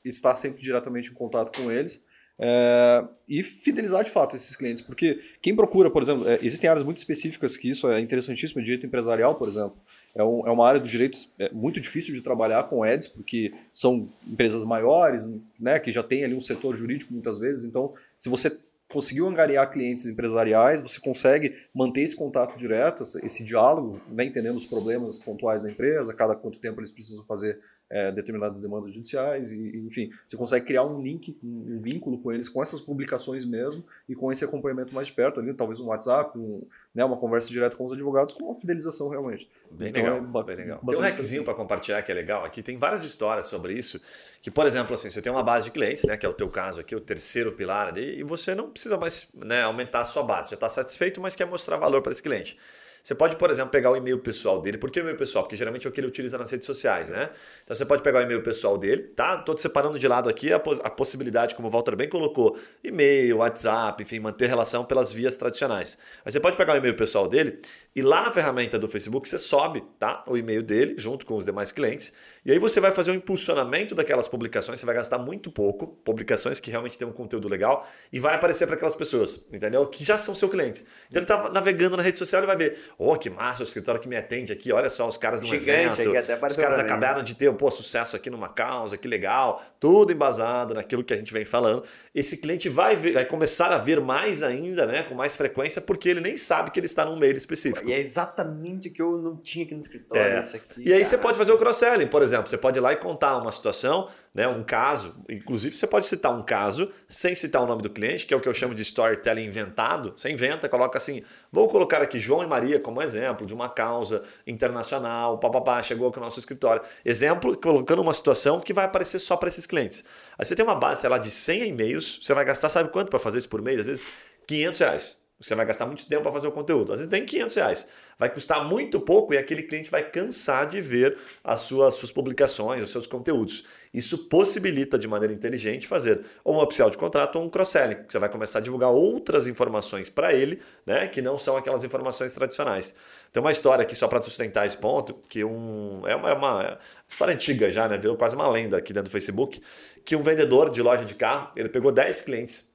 estar sempre diretamente em contato com eles é, e fidelizar de fato esses clientes, porque quem procura, por exemplo, é, existem áreas muito específicas que isso é interessantíssimo, direito empresarial, por exemplo, é, um, é uma área do direito é, muito difícil de trabalhar com EDs, porque são empresas maiores, né, que já tem ali um setor jurídico muitas vezes, então se você conseguiu angariar clientes empresariais, você consegue manter esse contato direto, esse diálogo, né, entendendo os problemas pontuais da empresa, cada quanto tempo eles precisam fazer é, determinadas demandas judiciais, e, enfim, você consegue criar um link, um, vínculo com eles, com essas publicações mesmo, e com esse acompanhamento mais de perto ali, talvez um WhatsApp, um, né, uma conversa direta com os advogados, com uma fidelização realmente. Bem então, legal, é, bem legal. Tem um hackzinho para compartilhar que é legal aqui, tem várias histórias sobre isso, que, por exemplo, assim, você tem uma base de clientes, né, que é o teu caso aqui, o terceiro pilar ali, e você não precisa mais né, aumentar a sua base, já está satisfeito, mas quer mostrar valor para esse cliente. Você pode, por exemplo, pegar o e-mail pessoal dele. Por que o e-mail pessoal? Porque geralmente é o que ele utiliza nas redes sociais, né? Então você pode pegar o e-mail pessoal dele, tá? Estou separando de lado aqui a, a possibilidade, como o Walter bem colocou, e-mail, WhatsApp, enfim, manter relação pelas vias tradicionais. Mas você pode pegar o e-mail pessoal dele E lá na ferramenta do Facebook você sobe tá? o e-mail dele junto com os demais clientes. E aí você vai fazer um impulsionamento daquelas publicações, você vai gastar muito pouco, publicações que realmente têm um conteúdo legal, e vai aparecer para aquelas pessoas, entendeu? Que já são seu cliente. Então ele está navegando na rede social e vai ver, oh, que massa o escritório que me atende aqui, olha só, os caras no Gigante, evento, até os caras acabaram de ter pô, sucesso aqui numa causa, que legal, tudo embasado naquilo que a gente vem falando. Esse cliente vai, ver, vai começar a ver mais ainda, né, com mais frequência, porque ele nem sabe que ele está num meio específico. E é exatamente o que eu não tinha aqui no escritório. É. Aqui, e aí você pode fazer o cross-selling, por exemplo. Você pode ir lá e contar uma situação, né, um caso. Inclusive, você pode citar um caso sem citar o nome do cliente, que é o que eu chamo de storytelling inventado. Você inventa, coloca assim: vou colocar aqui João e Maria como exemplo de uma causa internacional, papapá, chegou aqui no nosso escritório. Exemplo, colocando uma situação que vai aparecer só para esses clientes. Aí você tem uma base, sei lá, de 100 e-mails, você vai gastar, sabe quanto para fazer isso por mês? Às vezes, 500 reais. Você vai gastar muito tempo para fazer o conteúdo. Às vezes tem 500 reais. Vai custar muito pouco e aquele cliente vai cansar de ver as suas, suas publicações, os seus conteúdos. Isso possibilita de maneira inteligente fazer ou um upsell de contrato ou um cross-selling. Você vai começar a divulgar outras informações para ele, né, que não são aquelas informações tradicionais. Tem uma história aqui só para sustentar esse ponto, que um, é, uma, é uma história antiga já, né, virou quase uma lenda aqui dentro do Facebook, que um vendedor de loja de carro, ele pegou 10 clientes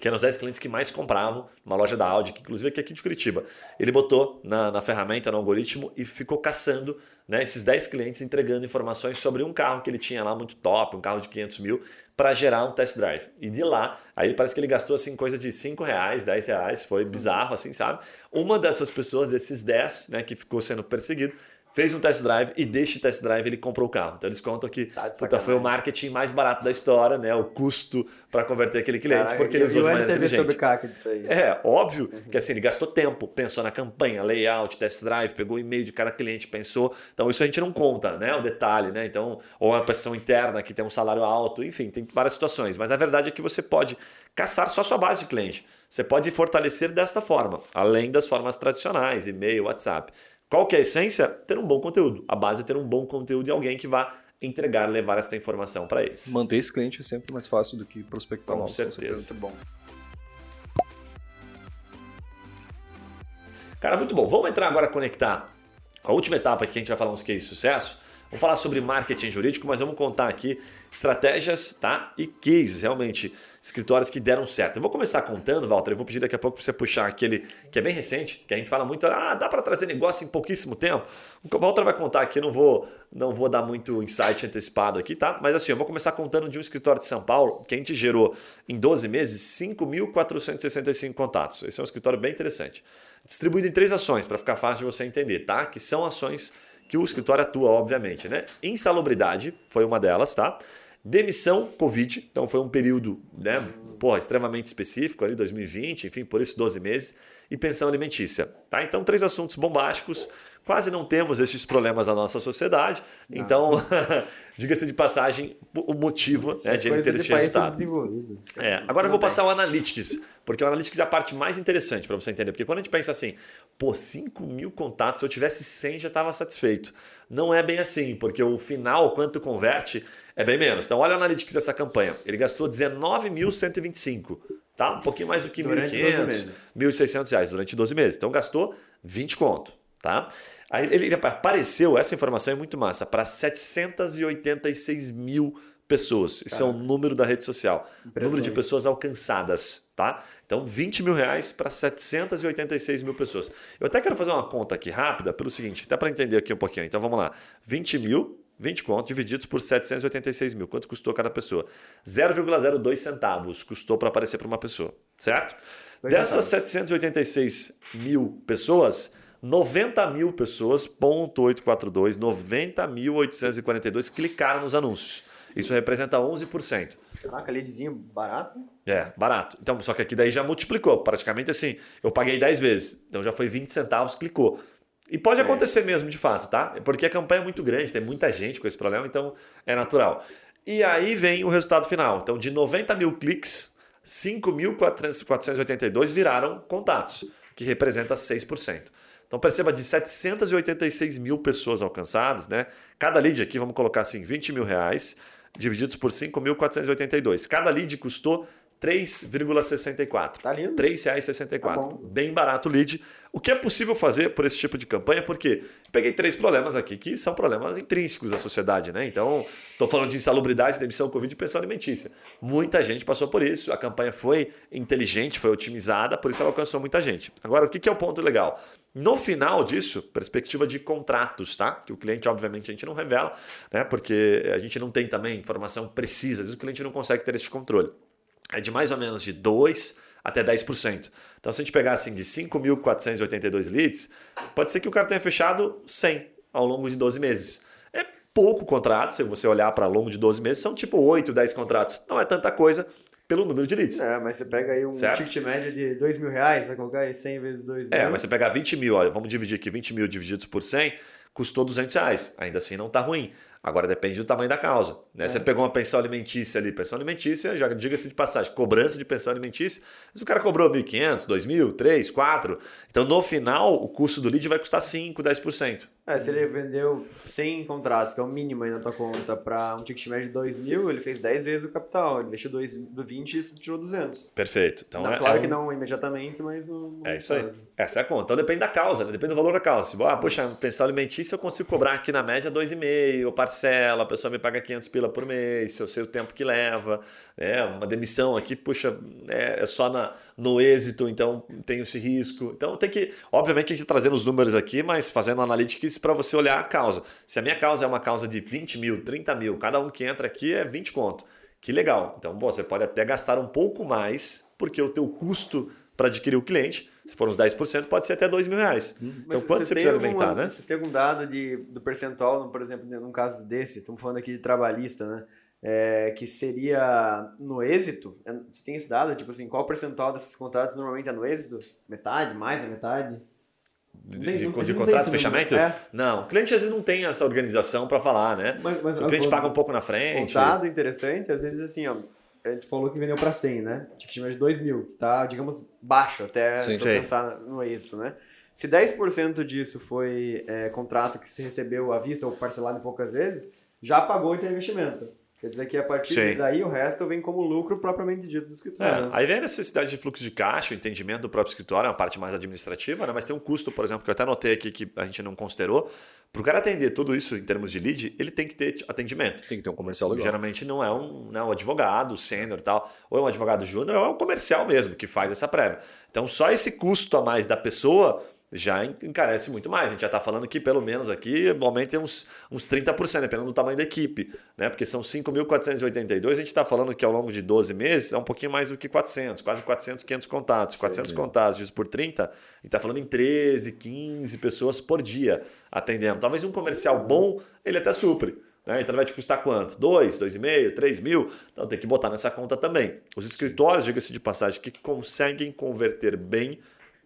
que eram os 10 clientes que mais compravam uma loja da Audi, que inclusive aqui, aqui de Curitiba. Ele botou na, na ferramenta, no algoritmo, e ficou caçando né, esses 10 clientes, entregando informações sobre um carro que ele tinha lá muito top, um carro de 500 mil, para gerar um test drive. E de lá, aí parece que ele gastou assim coisa de 5 reais, 10 reais, foi bizarro assim, sabe? Uma dessas pessoas, desses 10, né, que ficou sendo perseguido, fez um test drive e deste test drive ele comprou o carro. Então eles contam que tá puta, foi o marketing mais barato da história, né? O custo para converter aquele cliente, Caraca, porque ele usou de maneira inteligente. sobre CAC disso aí. É, óbvio uhum. que assim, ele gastou tempo, pensou na campanha, layout, test drive, pegou o e-mail de cada cliente, pensou. Então isso a gente não conta, né? O detalhe, né? Então, ou uma pressão interna que tem um salário alto, enfim, tem várias situações. Mas a verdade é que você pode caçar só a sua base de cliente. Você pode fortalecer desta forma, além das formas tradicionais, e-mail, WhatsApp. Qual que é a essência? Ter um bom conteúdo. A base é ter um bom conteúdo e alguém que vá entregar, levar essa informação para eles. Manter esse cliente é sempre mais fácil do que prospectar com, certeza. com certeza. Muito bom. Cara, muito bom. Vamos entrar agora a conectar a última etapa que a gente vai falar uns cases de sucesso. Vamos falar sobre marketing jurídico, mas vamos contar aqui estratégias tá? e cases, realmente, escritórios que deram certo. Eu vou começar contando, Walter, eu vou pedir daqui a pouco para você puxar aquele que é bem recente, que a gente fala muito, ah, dá para trazer negócio em pouquíssimo tempo. O Walter vai contar aqui, não vou, não vou dar muito insight antecipado aqui, tá? Mas assim, eu vou começar contando de um escritório de São Paulo que a gente gerou em 12 meses 5.465 contatos. Esse é um escritório bem interessante. Distribuído em três ações, para ficar fácil de você entender, tá? Que são ações que o escritório atua, obviamente, né? Insalubridade foi uma delas, tá? Demissão Covid, então foi um período, né, porra, extremamente específico ali, 2020, enfim, por isso 12 meses, e pensão alimentícia, tá? Então, três assuntos bombásticos Quase não temos esses problemas na nossa sociedade. Não. Então, (laughs) diga-se de passagem, o motivo né, de ele ter esse resultado. É, agora eu vou passar o Analytics, porque o Analytics é a parte mais interessante para você entender. Porque quando a gente pensa assim, pô, 5 mil contatos, se eu tivesse 100 já estava satisfeito. Não é bem assim, porque o final, quanto converte, é bem menos. Então, olha o Analytics dessa campanha. Ele gastou 19.125, tá? Um pouquinho mais do que 1.500, 1.600 reais durante 12 meses. Então, gastou 20 conto, tá? Aí ele apareceu, essa informação é muito massa, para 786 mil pessoas. Isso é o número da rede social. Número de pessoas alcançadas, tá? Então, 20 mil reais para 786 mil pessoas. Eu até quero fazer uma conta aqui rápida pelo seguinte, até para entender aqui um pouquinho. Então, vamos lá. 20 mil, 20 contos divididos por 786 mil. Quanto custou cada pessoa? 0,02 centavos custou para aparecer para uma pessoa, certo? Dessas 786 mil pessoas, 90 mil pessoas, ponto 842, 90.842 clicaram nos anúncios. Isso representa 11%. Caraca, leadzinho barato? É, barato. Então, só que aqui daí já multiplicou. Praticamente assim, eu paguei 10 vezes. Então já foi 20 centavos, clicou. E pode acontecer mesmo, de fato, tá? Porque a campanha é muito grande, tem muita gente com esse problema, então é natural. E aí vem o resultado final. Então, de 90 mil cliques, 5.482 viraram contatos, que representa 6%. Então perceba, de 786 mil pessoas alcançadas, né? Cada lead aqui, vamos colocar assim, 20 mil reais, divididos por 5.482. Cada lead custou 3,64. Tá lindo. R$ 3,64. Tá Bem barato o lead. O que é possível fazer por esse tipo de campanha? Porque peguei três problemas aqui que são problemas intrínsecos da sociedade, né? Então, estou falando de insalubridade, demissão, Covid e pensão alimentícia. Muita gente passou por isso, a campanha foi inteligente, foi otimizada, por isso ela alcançou muita gente. Agora, o que é o ponto legal? No final disso, perspectiva de contratos, tá? Que o cliente, obviamente, a gente não revela, né? Porque a gente não tem também informação precisa, às vezes o cliente não consegue ter esse controle. É de mais ou menos de 2 até 10%. Então, se a gente pegar assim de 5.482 leads, pode ser que o cara tenha fechado 100 ao longo de 12 meses. É pouco contrato, se você olhar para longo de 12 meses, são tipo 8, 10 contratos. Não é tanta coisa pelo número de leads. É, mas você pega aí um certo? ticket médio de 2 mil reais, vai colocar aí 100 vezes 2 mil. É, mas você pegar 20 mil, ó, vamos dividir aqui, 20 mil divididos por 100, custou 200 reais. Ainda assim não está ruim. Agora depende do tamanho da causa. Né? É. Você pegou uma pensão alimentícia ali, pensão alimentícia, já diga-se de passagem, cobrança de pensão alimentícia, mas o cara cobrou 1.500, 2.000, 3, 4. Então no final o custo do lead vai custar 5, 10%. É, se ele vendeu 100 contratos, que é o mínimo aí na tua conta, para um ticket médio de 2 mil, ele fez 10 vezes o capital. Ele investiu dois, do 20 e tirou 200. Perfeito. Então, não, é, claro é que não imediatamente, mas... No, é isso aí. Essa é a conta. Então depende da causa, né? depende do valor da causa. Se, ah, poxa, pensão alimentícia eu consigo cobrar aqui na média 2,5, parcela, a pessoa me paga 500 pila por mês, eu sei o tempo que leva. É, uma demissão aqui, puxa, é, é só na, no êxito, então tem esse risco. Então tem que, obviamente, a gente tá trazendo os números aqui, mas fazendo analytics para você olhar a causa. Se a minha causa é uma causa de 20 mil, 30 mil, cada um que entra aqui é 20 conto. Que legal. Então, você pode até gastar um pouco mais, porque o teu custo para adquirir o cliente, se for uns 10%, pode ser até 2 mil reais. Hum, então, quanto você precisa alimentar, né? Vocês têm algum dado de, do percentual, por exemplo, num caso desse, estamos falando aqui de trabalhista, né? É, que seria no êxito, é, você tem esse dado? Tipo assim, qual o percentual desses contratos normalmente é no êxito? Metade? Mais da metade? De, de, de, de contrato, fechamento? É. Não, o cliente às vezes não tem essa organização para falar, né? Mas, mas, o cliente paga um pouco na frente. Um dado interessante, às vezes assim, ó, a gente falou que vendeu para 100, né? Ticket de 2 mil, que tá, digamos, baixo até sim, se pensar no êxito, né? Se 10% disso foi é, contrato que se recebeu à vista ou parcelado em poucas vezes, já pagou o teu investimento. Quer dizer que a partir Sim. daí o resto vem como lucro propriamente dito do escritório. É, né? Aí vem a necessidade de fluxo de caixa, o entendimento do próprio escritório, é uma parte mais administrativa, né? mas tem um custo, por exemplo, que eu até anotei aqui que a gente não considerou. Para o cara atender tudo isso em termos de lead, ele tem que ter atendimento. Tem que ter um comercial legal. Geralmente não é um, não é um advogado sênior e tal, ou é um advogado júnior, ou é um comercial mesmo que faz essa prévia. Então só esse custo a mais da pessoa já encarece muito mais. A gente já está falando que pelo menos aqui aumenta uns, uns 30%, dependendo do tamanho da equipe. Né? Porque são 5.482, a gente está falando que ao longo de 12 meses é um pouquinho mais do que 400, quase 400, 500 contatos. 400 Sim, contatos dividido por 30, a gente está falando em 13, 15 pessoas por dia atendendo. Talvez um comercial bom, ele até supre. Né? Então vai te custar quanto? 2, 2,5, 3 mil? Então tem que botar nessa conta também. Os escritórios, diga-se de passagem, que conseguem converter bem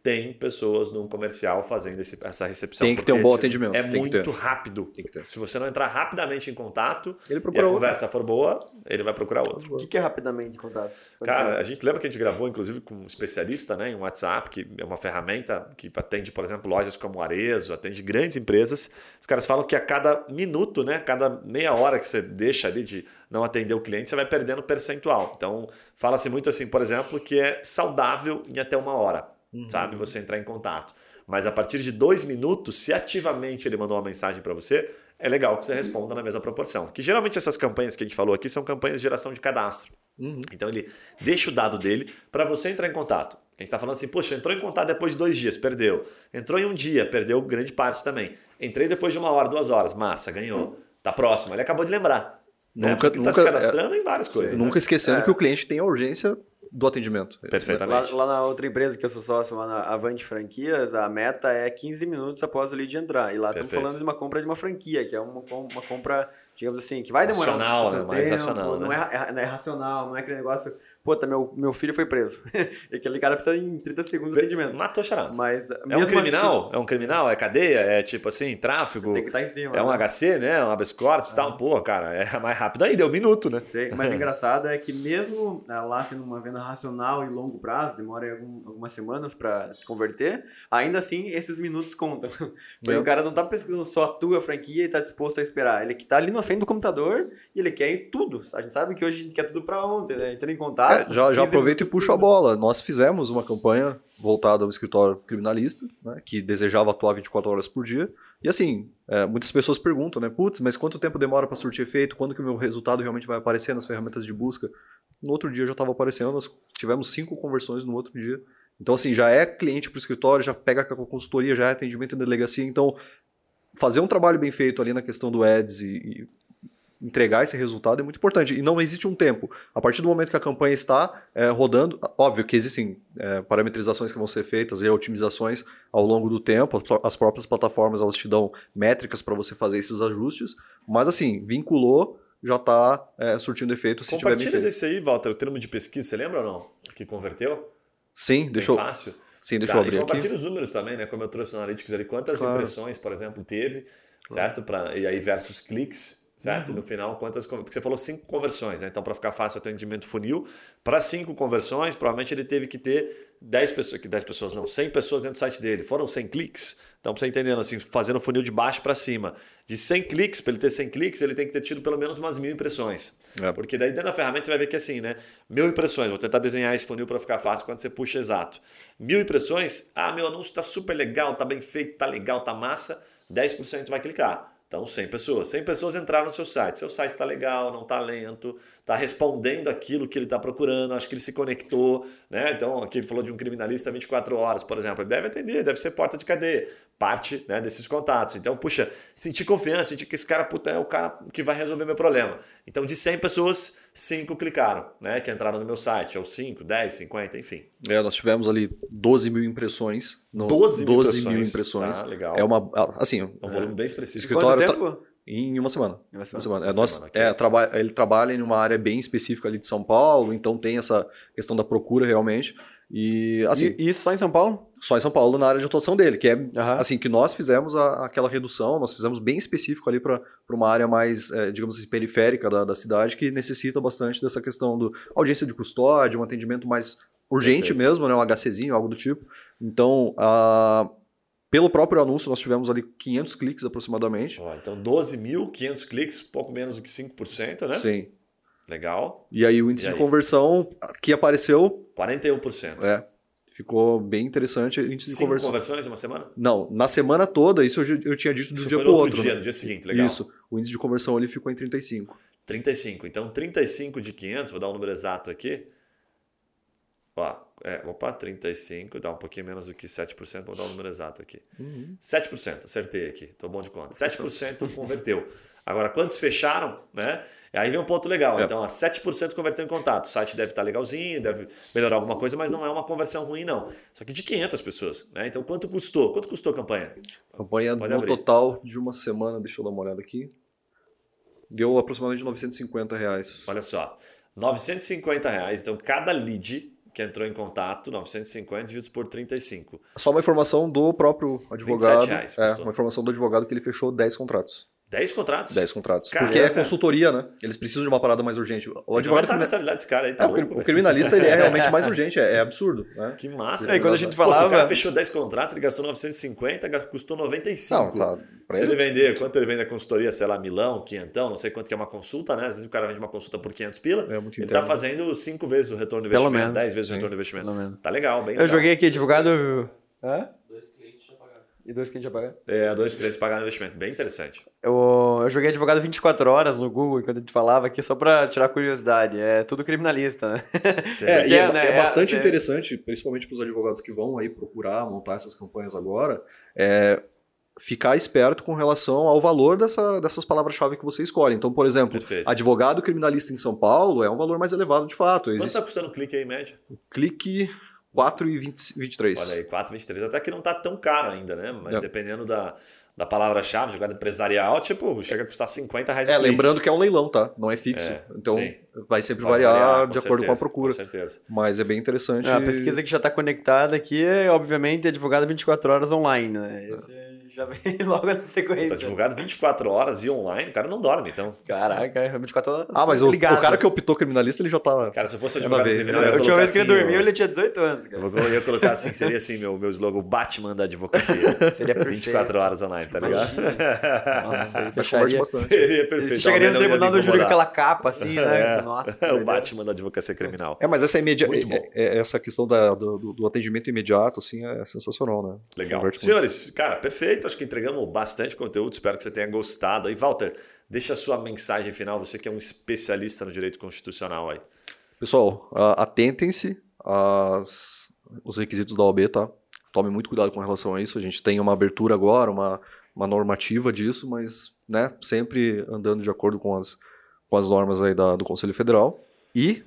tem pessoas num comercial fazendo esse, essa recepção. Tem que ter um bom atendimento. É muito rápido. Se você não entrar rapidamente em contato ele procura e a outro. conversa for boa, ele vai procurar outro. O que, que é rapidamente em contato? Cara, a gente lembra que a gente gravou, inclusive, com um especialista né, em WhatsApp, que é uma ferramenta que atende, por exemplo, lojas como Arezo, atende grandes empresas. Os caras falam que a cada minuto, né, cada meia hora que você deixa ali de não atender o cliente, você vai perdendo percentual. Então, fala-se muito assim, por exemplo, que é saudável em até uma hora uhum. sabe? Você entrar em contato. Mas a partir de dois minutos, se ativamente ele mandou uma mensagem para você, é legal que você responda na mesma proporção. Que geralmente essas campanhas que a gente falou aqui são campanhas de geração de cadastro. Uhum. Então ele deixa o dado dele para você entrar em contato. A gente está falando assim, poxa, entrou em contato depois de dois dias, perdeu. Entrou em um dia, perdeu grande parte também. Entrei depois de uma hora, duas horas, massa, ganhou. Tá próximo. Ele acabou de lembrar. Né? Nunca, está se cadastrando é, em várias coisas. Nunca né? esquecendo é. que o cliente tem a urgência do atendimento. Perfeitamente. Lá, lá, na outra empresa que eu sou sócio, lá na Avante Franquias, a meta é 15 minutos após o lead entrar. E lá estamos falando de uma compra de uma franquia, que é uma, uma compra, digamos assim, que vai demorar racional, um né? mais racional, não, né? é, não é racional, não é aquele negócio Puta, meu, meu filho foi preso. e (laughs) aquele cara precisa em 30 segundos de atendimento. Matou charado. Mas, é um criminal? Assim, é um criminal? É cadeia? É tipo assim, tráfego? Tem que estar tá em cima. É um né? HC, né? Um habeas corpus e tal. Pô, cara, é (laughs) mais rápido aí, deu um minuto, né? Sei, mas (laughs) engraçado é que mesmo né, lá sendo uma venda racional e longo prazo, demora algum, algumas semanas para converter, ainda assim esses minutos contam. Porque o cara não tá pesquisando só a tua franquia e tá disposto a esperar. Ele que tá ali na, frente do computador e ele quer tudo. A gente sabe que hoje a gente quer tudo para ontem, né? Entrando em contato. É, já já aproveito e puxo a bola. Nós fizemos uma campanha voltada ao escritório criminalista, né, que desejava atuar 24 horas por dia. E assim, é, muitas pessoas perguntam, né? Putz, mas quanto tempo demora para surtir efeito? Quando que o meu resultado realmente vai aparecer nas ferramentas de busca? No outro dia já estava aparecendo, nós tivemos cinco conversões no outro dia. Então, assim, já é cliente para o escritório, já pega com a consultoria, já é atendimento em delegacia. Então, fazer um trabalho bem feito ali na questão do ads e, e entregar esse resultado é muito importante. E não existe um tempo. A partir do momento que a campanha está é, rodando, óbvio que existem é, parametrizações que vão ser feitas e otimizações ao longo do tempo. As próprias plataformas elas te dão métricas para você fazer esses ajustes. Mas assim, vinculou, já está é, surtindo efeito se Compartilha tiver bem desse aí, Walter, o termo de pesquisa, você lembra ou não? Que converteu? Sim, Bem deixa eu, fácil. sim, deixa Tá, eu e abrir aqui. compartilha os números também, né? Como eu trouxe no Analytics ali, quantas Claro. impressões, por exemplo, teve, certo? Pra, e aí versus cliques, certo? Uhum. No final, quantas. Porque você falou cinco conversões, né? Então, para ficar fácil o atendimento funil, para cinco conversões, provavelmente ele teve que ter 10 pessoas, que 10 pessoas não, 100 pessoas dentro do site dele. Foram 100 cliques? Então, você entendendo, assim, fazendo o funil de baixo para cima. De 100 cliques, para ele ter 100 cliques, ele tem que ter tido pelo menos umas mil impressões. É. Porque daí dentro da ferramenta você vai ver que assim, né? Mil impressões, vou tentar desenhar esse funil para ficar fácil quando você puxa exato. Mil impressões, ah, meu anúncio está super legal, tá bem feito, tá legal, tá massa, 10% vai clicar. Então, 100 pessoas. 100 pessoas entraram no seu site. Seu site está legal, não está lento, está respondendo aquilo que ele está procurando, acho que ele se conectou. Né? Então, aqui ele falou de um criminalista 24 horas, por exemplo. Ele deve atender, deve ser porta de cadeia. Parte né, desses contatos. Então, puxa, sentir confiança, sentir que esse cara puta, é o cara que vai resolver meu problema. Então, de 100 pessoas, 5 clicaram, né? Que entraram no meu site. Ou 5, 10, 50, enfim. É, nós tivemos ali 12 mil impressões. No, 12 mil 12 mil impressões. impressões. Tá, legal. É uma. Assim, É um volume bem expressivo. Escritório- Quanto tempo? Em uma semana. Em uma Uma semana. semana. É, nós, semana, é, traba ele trabalha em uma área bem específica ali de São Paulo, então tem essa questão da procura realmente. E assim, E isso só em São Paulo? só em São Paulo na área de atuação dele, que é Aham. assim que nós fizemos a- aquela redução, nós fizemos bem específico ali para uma área mais, é, digamos assim, periférica da, da cidade, que necessita bastante dessa questão do audiência de custódia, um atendimento mais urgente Perfeito. mesmo, né, um HCzinho, algo do tipo. Então, a- pelo próprio anúncio, nós tivemos ali 500 cliques aproximadamente. Ó, então, 12.500 cliques, pouco menos do que 5%, né? Sim. Legal. E aí o índice E de aí? conversão que apareceu, 41%. é, ficou bem interessante o índice de Cinco conversão. conversões em uma semana? Não, na semana toda, isso eu, eu tinha dito do Isso dia pro no outro dia, né? no dia seguinte, legal. Isso. O índice de conversão ali ficou em 35. 35. Então, 35 de 500, vou dar o número exato aqui. Ó, é, opa, 35, dá um pouquinho menos do que 7%, vou dar o número exato aqui. Uhum. 7%, acertei aqui, tô bom de conta. 7% (laughs) converteu. Agora, quantos fecharam, né? Aí vem um ponto legal. É. Então, ó, 7% converteu em contato. O site deve estar legalzinho, deve melhorar alguma coisa, mas não é uma conversão ruim, não. Só que de 500 pessoas, né? Então, quanto custou? Quanto custou a campanha? Campanha Pode no abrir. total de uma semana, deixa eu dar uma olhada aqui. Deu aproximadamente 950 reais. Olha só, 950 reais. Então, cada lead que entrou em contato, 950 divididos por 35. Só uma informação do próprio advogado. reais é, custou. uma informação do advogado que ele fechou 10 contratos. 10 contratos? 10 contratos. Caraca. Porque é consultoria, né? Eles precisam de uma parada mais urgente. O O advogado. tá crimi- mensalidade desse cara aí, tá É, o louco, o criminalista ele é (laughs) realmente mais urgente, é, é absurdo. Né? Que massa. É, quando a né? gente Pô, se o falava- cara fechou 10 contratos, ele gastou 950, gas- custou 95. Não, tá. Pra Se ele ele, vender, quanto ele vende a consultoria, sei lá, milão, quinhentão, não sei quanto que é uma consulta, né? Às vezes o cara vende uma consulta por 500 pila, É muito ele interno. tá fazendo 5 vezes o retorno do Pelo investimento, menos. 10 vezes o Sim. retorno do investimento. Pelo menos. Tá legal, bem Eu legal. joguei aqui advogado. Hã? Dois clientes já pagaram. E dois clientes já pagaram? É, dois clientes pagaram investimento, bem interessante. Eu, eu joguei advogado 24 horas no Google, quando a gente falava aqui, só pra tirar curiosidade. É tudo criminalista, né? É, (laughs) e é, É, né? é É, bastante é- interessante, principalmente para os advogados que vão aí procurar montar essas campanhas agora, é ficar esperto com relação ao valor dessa, dessas palavras-chave que você escolhe. Então, por exemplo, Perfeito. advogado criminalista em São Paulo é um valor mais elevado de fato. Quanto Existe tá custando o clique aí, em média? clique 4,23. Olha aí, 4,23. Até que não tá tão caro ainda, né? Mas É. dependendo da, da palavra-chave, jogada empresarial, tipo, chega a custar 50 reais É, lembrando que é um leilão, tá? Não é fixo. É, então sim. vai sempre Vai variar, com de acordo com a certeza, procura. Com certeza. Mas é bem interessante. A pesquisa que já está conectada aqui é, obviamente, advogado 24 horas online, né? Esse é- já vem (laughs) logo na sequência. Tá divulgado 24 horas e online, o cara não dorme, então. Caraca, 24 horas. Ah, mas o, o, cara que optou criminalista, ele já tá. Cara, se eu fosse advogado criminal, eu A última vez que ele assim, dormiu, ele tinha 18 anos, cara. Eu ia colocar assim, seria assim, meu, meu slogan, Batman da advocacia. (laughs) seria perfeito. 24 horas online, tá ligado? (laughs) Nossa, seria, fecharia, bastante. seria perfeito. Você chegaria no tribunal do júri com aquela capa, assim, né? É, Nossa. o Batman da advocacia criminal. É, mas essa, imedia... É, é, essa questão da, do, do, atendimento imediato, assim, é sensacional, né? Legal. Senhores, cara, perfeito. Acho que entregamos bastante conteúdo. Espero que você tenha gostado. aí Walter, deixa a sua mensagem final. Você que é um especialista no direito constitucional aí. Pessoal, atentem-se aos requisitos da OAB, tá? Tome muito cuidado com relação a isso. A gente tem uma abertura agora, uma, uma normativa disso, mas né, sempre andando de acordo com as, com as normas aí da, do Conselho Federal. E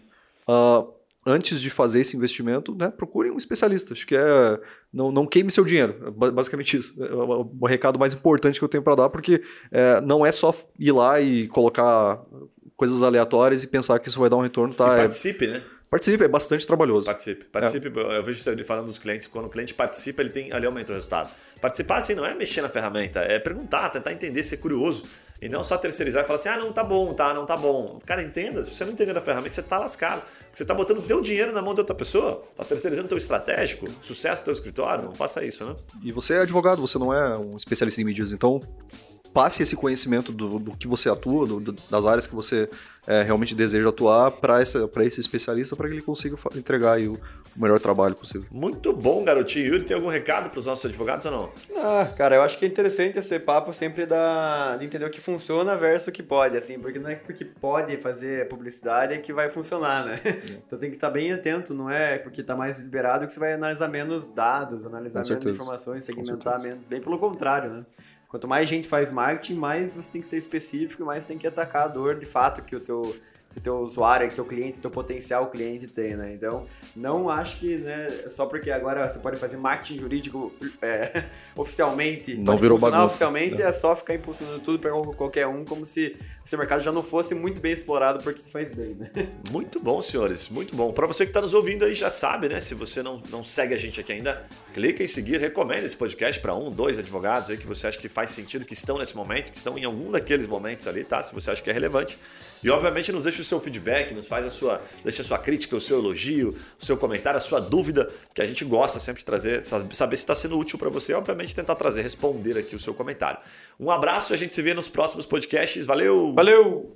uh, antes de fazer esse investimento, né, procure um especialista. Acho que é não, não queime seu dinheiro. Basicamente isso. É o recado mais importante que eu tenho para dar, porque é, não é só ir lá e colocar coisas aleatórias e pensar que isso vai dar um retorno. Tá? E participe, é, né? Participe, é bastante trabalhoso. Participe. Participe, é. eu vejo você falando dos clientes, quando o cliente participa, ele tem ali aumenta o resultado. Participar assim não é mexer na ferramenta, é perguntar, tentar entender, ser curioso. E não só terceirizar e falar assim, ah, não tá bom, tá, não tá bom. Cara, entenda, se você não entender a ferramenta, você tá lascado. Você tá botando teu dinheiro na mão de outra pessoa, tá terceirizando teu estratégico, sucesso do teu escritório, não faça isso, né? E você é advogado, você não é um especialista em mídias, então passe esse conhecimento do, do que você atua, do, do, das áreas que você é, realmente deseja atuar para esse especialista para que ele consiga entregar o, o, melhor trabalho possível. Muito bom, garotinho. Yuri, tem algum recado para os nossos advogados ou não? Ah, cara, eu acho que é interessante esse papo sempre da, de entender o que funciona versus o que pode, assim, porque não é porque pode fazer publicidade que vai funcionar, né? Então tem que estar bem atento, não é porque está mais liberado que você vai analisar menos dados, analisar menos informações, segmentar menos, bem pelo contrário, né? Quanto mais gente faz marketing, mais você tem que ser específico, mais você tem que atacar a dor de fato que o teu que teu usuário, que o teu cliente, teu potencial cliente tem, né? Então, não acho que, né, só porque agora você pode fazer marketing jurídico é, (laughs) oficialmente, não virou bagunça. oficialmente, é só ficar impulsionando tudo para qualquer um, como se esse mercado já não fosse muito bem explorado porque faz bem, né? (laughs) Muito bom, senhores, muito bom. Para você que está nos ouvindo aí, já sabe, né? Se você não, não segue a gente aqui ainda, clica em seguir, recomenda esse podcast para um, dois advogados aí que você acha que faz sentido, que estão nesse momento, que estão em algum daqueles momentos ali, tá? Se você acha que é relevante. E obviamente nos deixa o seu feedback, nos faz a sua, deixa a sua crítica, o seu elogio, o seu comentário, a sua dúvida, que a gente gosta sempre de trazer, saber se está sendo útil para você, obviamente tentar trazer, responder aqui o seu comentário. Um abraço, a gente se vê nos próximos podcasts. Valeu! Valeu!